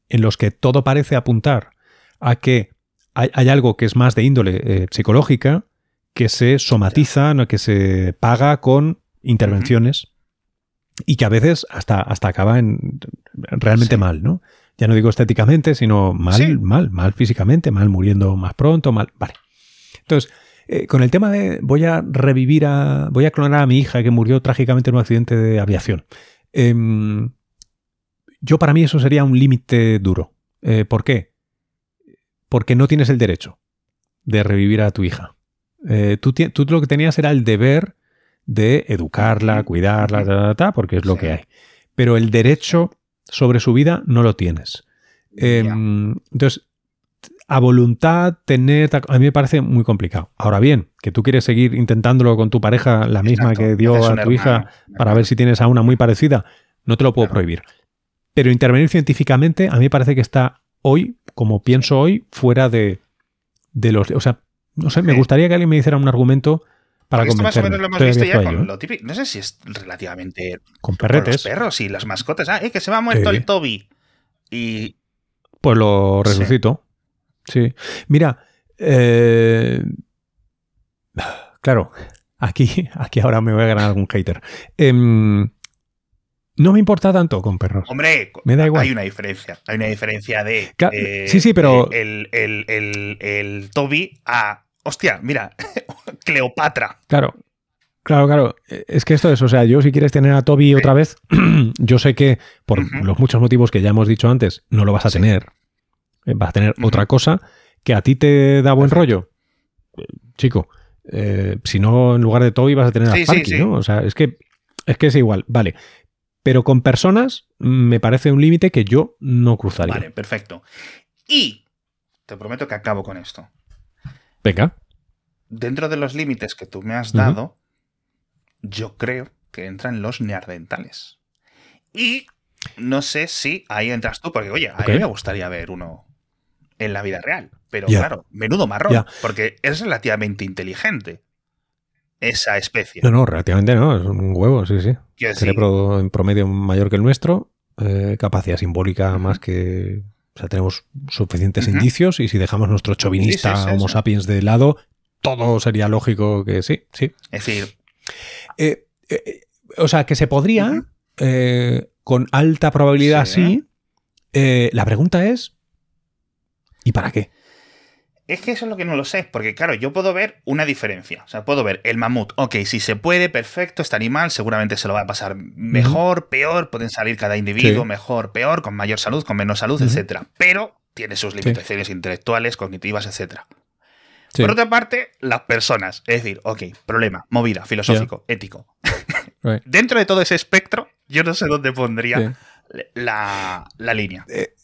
Speaker 2: en los que todo parece apuntar a que hay, algo que es más de índole eh, psicológica, que se somatiza, ¿no? que se paga con intervenciones y que a veces hasta, hasta acaba en realmente mal, ¿no? Ya no digo estéticamente, sino mal, mal, mal físicamente, mal muriendo más pronto, mal. Vale. Entonces, eh, con el tema de voy a revivir a. voy a clonar a mi hija que murió trágicamente en un accidente de aviación. Em, yo para mí eso sería un límite duro. Eh, ¿Por qué? Porque no tienes el derecho de revivir a tu hija. Eh, tú, tú, lo que tenías era el deber de educarla, cuidarla, porque es lo que hay. Pero el derecho sobre su vida no lo tienes. Em, entonces, a voluntad tener... A mí me parece muy complicado. Ahora bien, que tú quieres seguir intentándolo con tu pareja, la misma que dio a tu hija, para ver si tienes a una muy parecida, no te lo puedo prohibir. Pero intervenir científicamente, a mí me parece que está hoy, como pienso hoy, fuera de, de los... O sea, no sé, me gustaría que alguien me hiciera un argumento para Esto más o menos
Speaker 1: lo hemos visto ya con ¿eh? lo típico. No sé si es relativamente.
Speaker 2: Con perretes.
Speaker 1: los perros y las mascotas. Ah, eh, que se me ha muerto el Toby. Y.
Speaker 2: Pues lo resucito. Sí. Mira. Eh, [SIGHS] claro. Aquí, aquí ahora me voy a ganar algún hater. Em, no me importa tanto con perros.
Speaker 1: Hombre, me da igual. Hay una diferencia. Hay una diferencia de.
Speaker 2: sí, sí, pero.
Speaker 1: El, el, el, el Toby a hostia, mira, [LAUGHS] Cleopatra.
Speaker 2: Claro, Claro, claro. Es que esto es, o sea, yo si quieres tener a Toby otra vez, [CLEARS THROAT] yo sé que por los muchos motivos que ya hemos dicho antes, no lo vas a tener. Eh, vas a tener otra cosa que a ti te da buen rollo. Chico, eh, si no, en lugar de Toby vas a tener a Sparky, ¿no? O sea, es que, es que es igual, vale. Pero con personas me parece un límite que yo no cruzaría.
Speaker 1: Vale, perfecto. Y te prometo que acabo con esto.
Speaker 2: Venga.
Speaker 1: Dentro de los límites que tú me has dado, yo creo que entran los neardentales. Y no sé si ahí entras tú, porque oye, a mí me gustaría ver uno en la vida real. Pero claro, menudo marrón, porque es relativamente inteligente esa especie.
Speaker 2: No, no, relativamente no, es un huevo, sí, sí. Cerebro en promedio mayor que el nuestro, eh, capacidad simbólica más que o sea, tenemos suficientes indicios y si dejamos nuestro chauvinista Homo sapiens de lado, todo sería lógico que sí, sí.
Speaker 1: Es decir...
Speaker 2: Eh, eh, o sea, que se podría, con alta probabilidad sí. la pregunta es, ¿y para qué?
Speaker 1: Es que eso es lo que no lo sé, porque claro, yo puedo ver una diferencia. O sea, puedo ver el mamut, ok, si se puede, perfecto, este animal seguramente se lo va a pasar mejor, peor, pueden salir cada individuo mejor, peor, con mayor salud, con menos salud, etcétera. Pero tiene sus limitaciones intelectuales, cognitivas, etcétera. Por otra parte, las personas, es decir, ok, problema, movida, filosófico, ético. [LAUGHS] Dentro de todo ese espectro, yo no sé dónde pondría la, línea. Eh,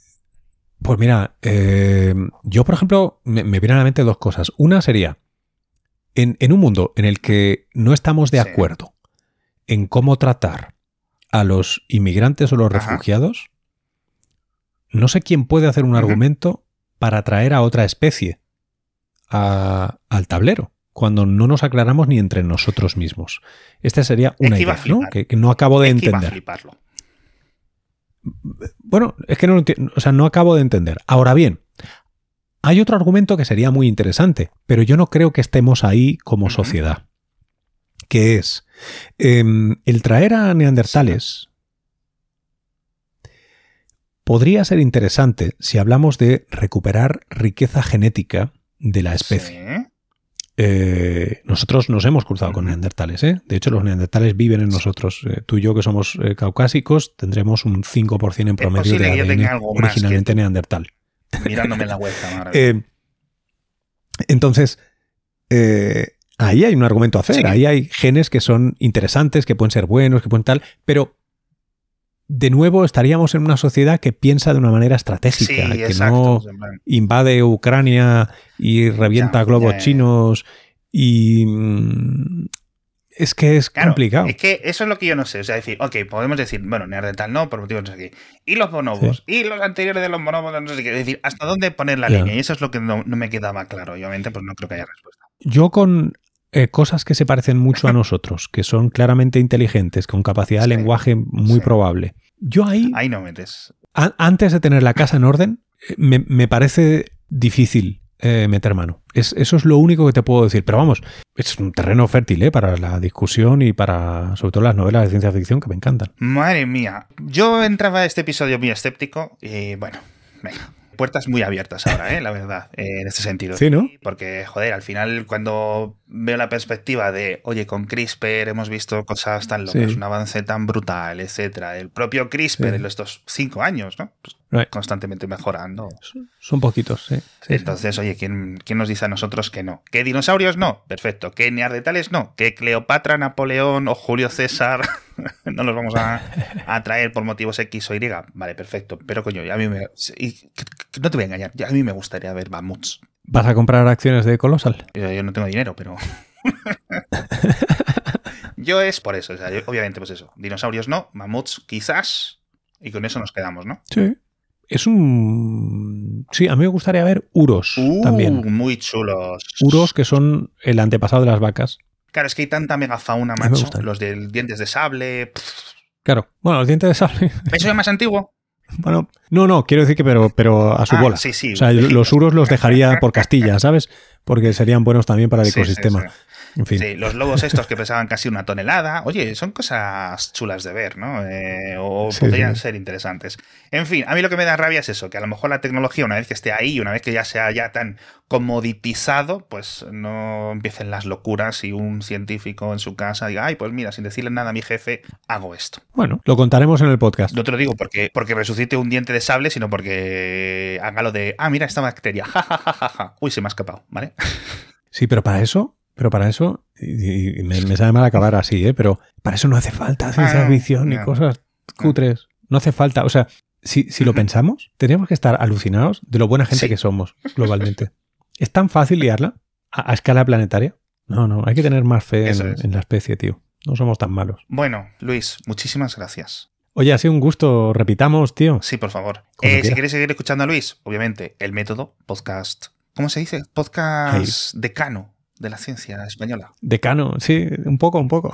Speaker 2: pues mira, eh, yo por ejemplo, me, vienen a la mente dos cosas. Una sería, en, un mundo en el que no estamos de acuerdo en cómo tratar a los inmigrantes o los refugiados, no sé quién puede hacer un argumento para atraer a otra especie al tablero cuando no nos aclaramos ni entre nosotros mismos. Esta sería una idea, ¿no? Que, no acabo de entender. Bueno, es que no, o sea, no acabo de entender. Ahora bien, hay otro argumento que sería muy interesante, pero yo no creo que estemos ahí como sociedad, que es em, el traer a neandertales podría ser interesante si hablamos de recuperar riqueza genética de la especie. Eh, nosotros nos hemos cruzado con neandertales, ¿eh? De hecho, los neandertales viven en nosotros. Eh, tú y yo, que somos caucásicos, tendremos un 5% en promedio de ADN originalmente neandertal.
Speaker 1: Mirándome la vuelta, [LAUGHS]
Speaker 2: Entonces, ahí hay un argumento a hacer. Ahí hay genes que son interesantes, que pueden ser buenos, que pueden tal, pero de nuevo estaríamos en una sociedad que piensa de una manera estratégica, que no invade Ucrania y revienta globos chinos y mm, es que es complicado.
Speaker 1: Es que eso es lo que yo no sé. O sea, decir, ok, podemos decir, bueno, Neandertal no, por motivos no sé qué. Y los bonobos, y los anteriores de los bonobos, no sé qué. Es decir, ¿hasta dónde poner la línea? Y eso es lo que no, no, me quedaba claro. Obviamente, pues no creo que haya respuesta.
Speaker 2: Yo con eh, cosas que se parecen mucho a [LAUGHS] nosotros, que son claramente inteligentes, con capacidad de lenguaje muy probable. Yo ahí...
Speaker 1: Ahí no metes.
Speaker 2: antes de tener la casa en orden, eh, me, parece difícil eh, meter mano. Es, eso es lo único que te puedo decir. Pero vamos, es un terreno fértil para la discusión y para, sobre todo, las novelas de ciencia ficción que me encantan.
Speaker 1: Madre mía. Yo entraba a este episodio muy escéptico y bueno, venga puertas muy abiertas ahora, ¿eh? la verdad, eh, en este sentido.
Speaker 2: Sí, ¿no?
Speaker 1: Porque, joder, al final cuando veo la perspectiva de, oye, con CRISPR hemos visto cosas tan locas, un avance tan brutal, etcétera, el propio CRISPR en estos cinco años, ¿no? Pues constantemente mejorando.
Speaker 2: Son poquitos, sí.
Speaker 1: Entonces, oye, ¿quién, ¿quién, nos dice a nosotros que no? ¿Que dinosaurios no? Perfecto. ¿Que neandertales no? ¿Que Cleopatra, Napoleón o Julio César [LAUGHS] no los vamos a, traer por motivos X o Y? Vale, perfecto. Pero coño, a mí me... no te voy a engañar, a mí me gustaría ver mamuts.
Speaker 2: ¿Vas a comprar acciones de Colossal?
Speaker 1: Yo, no tengo dinero, pero... [LAUGHS] yo es por eso, obviamente pues eso. Dinosaurios no, mamuts quizás, y con eso nos quedamos, ¿no?
Speaker 2: Sí. Es un. Sí, a mí me gustaría ver uros uh, también.
Speaker 1: Muy chulos.
Speaker 2: Uros que son el antepasado de las vacas.
Speaker 1: Claro, es que hay tanta megafauna, macho. Los de dientes de sable.
Speaker 2: Claro, bueno, los dientes de sable.
Speaker 1: ¿Eso es más antiguo? [LAUGHS]
Speaker 2: Bueno, no, no, quiero decir que pero, pero a su ah, bola.
Speaker 1: Sí, sí.
Speaker 2: O sea, los uros los dejaría por Castilla, [LAUGHS] ¿sabes? Porque serían buenos también para el ecosistema.
Speaker 1: Sí, los lobos estos que pesaban casi una tonelada. Oye, son cosas chulas de ver, ¿no? Eh, o podrían ser interesantes. En fin, a mí lo que me da rabia es eso, que a lo mejor la tecnología, una vez que esté ahí, una vez que ya sea ya tan comoditizado, pues no empiecen las locuras y un científico en su casa diga, ay, pues mira, sin decirle nada a mi jefe, hago esto.
Speaker 2: Bueno, lo contaremos en el podcast.
Speaker 1: No te lo digo porque, porque resucite un diente de sable, sino porque haga lo de, ah, mira esta bacteria, [LAUGHS] ja, Uy, se me ha escapado, ¿vale?
Speaker 2: Sí, pero para eso pero para eso, y, me, sabe mal acabar así, ¿eh? pero para eso no hace falta ciencia ficción ni cosas cutres. No hace falta. O sea, si, si lo pensamos, tendríamos que estar alucinados de lo buena gente que somos globalmente. ¿Es tan fácil liarla a, escala planetaria? No, no, hay que tener más fe en, la especie, tío. No somos tan malos.
Speaker 1: Bueno, Luis, muchísimas gracias.
Speaker 2: Oye, ha sido un gusto. Repitamos, tío.
Speaker 1: Sí, por favor. Eh, si quieres seguir escuchando a Luis, obviamente, el método, podcast. ¿Cómo se dice? Podcast decano de la ciencia española.
Speaker 2: Decano, sí, un poco, un poco.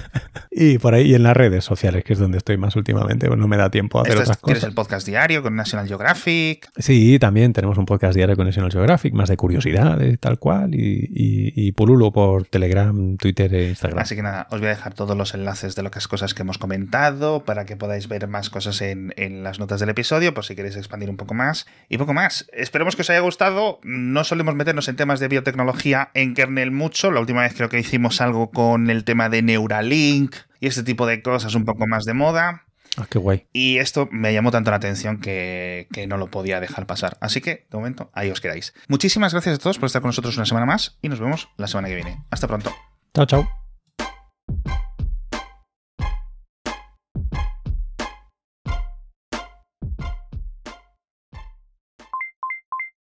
Speaker 2: [LAUGHS] Y por ahí, y en las redes sociales, que es donde estoy más últimamente, pues no me da tiempo a hacer otras cosas.
Speaker 1: Tienes el podcast diario con National Geographic.
Speaker 2: Sí, también tenemos un podcast diario con National Geographic, más de curiosidades, tal cual, y, y, pululo por Telegram, Twitter e Instagram.
Speaker 1: Así que nada, os voy a dejar todos los enlaces de las cosas que hemos comentado para que podáis ver más cosas en, en las notas del episodio, por si queréis expandir un poco más. Y poco más. Esperemos que os haya gustado. No solemos meternos en temas de biotecnología en kernel mucho. La última vez creo que hicimos algo con el tema de Neuralink y este tipo de cosas un poco más de moda.
Speaker 2: Ah, qué guay.
Speaker 1: Y esto me llamó tanto la atención que, que, no lo podía dejar pasar. Así que, de momento, ahí os quedáis. Muchísimas gracias a todos por estar con nosotros una semana más y nos vemos la semana que viene. Hasta pronto.
Speaker 2: Chao, chao.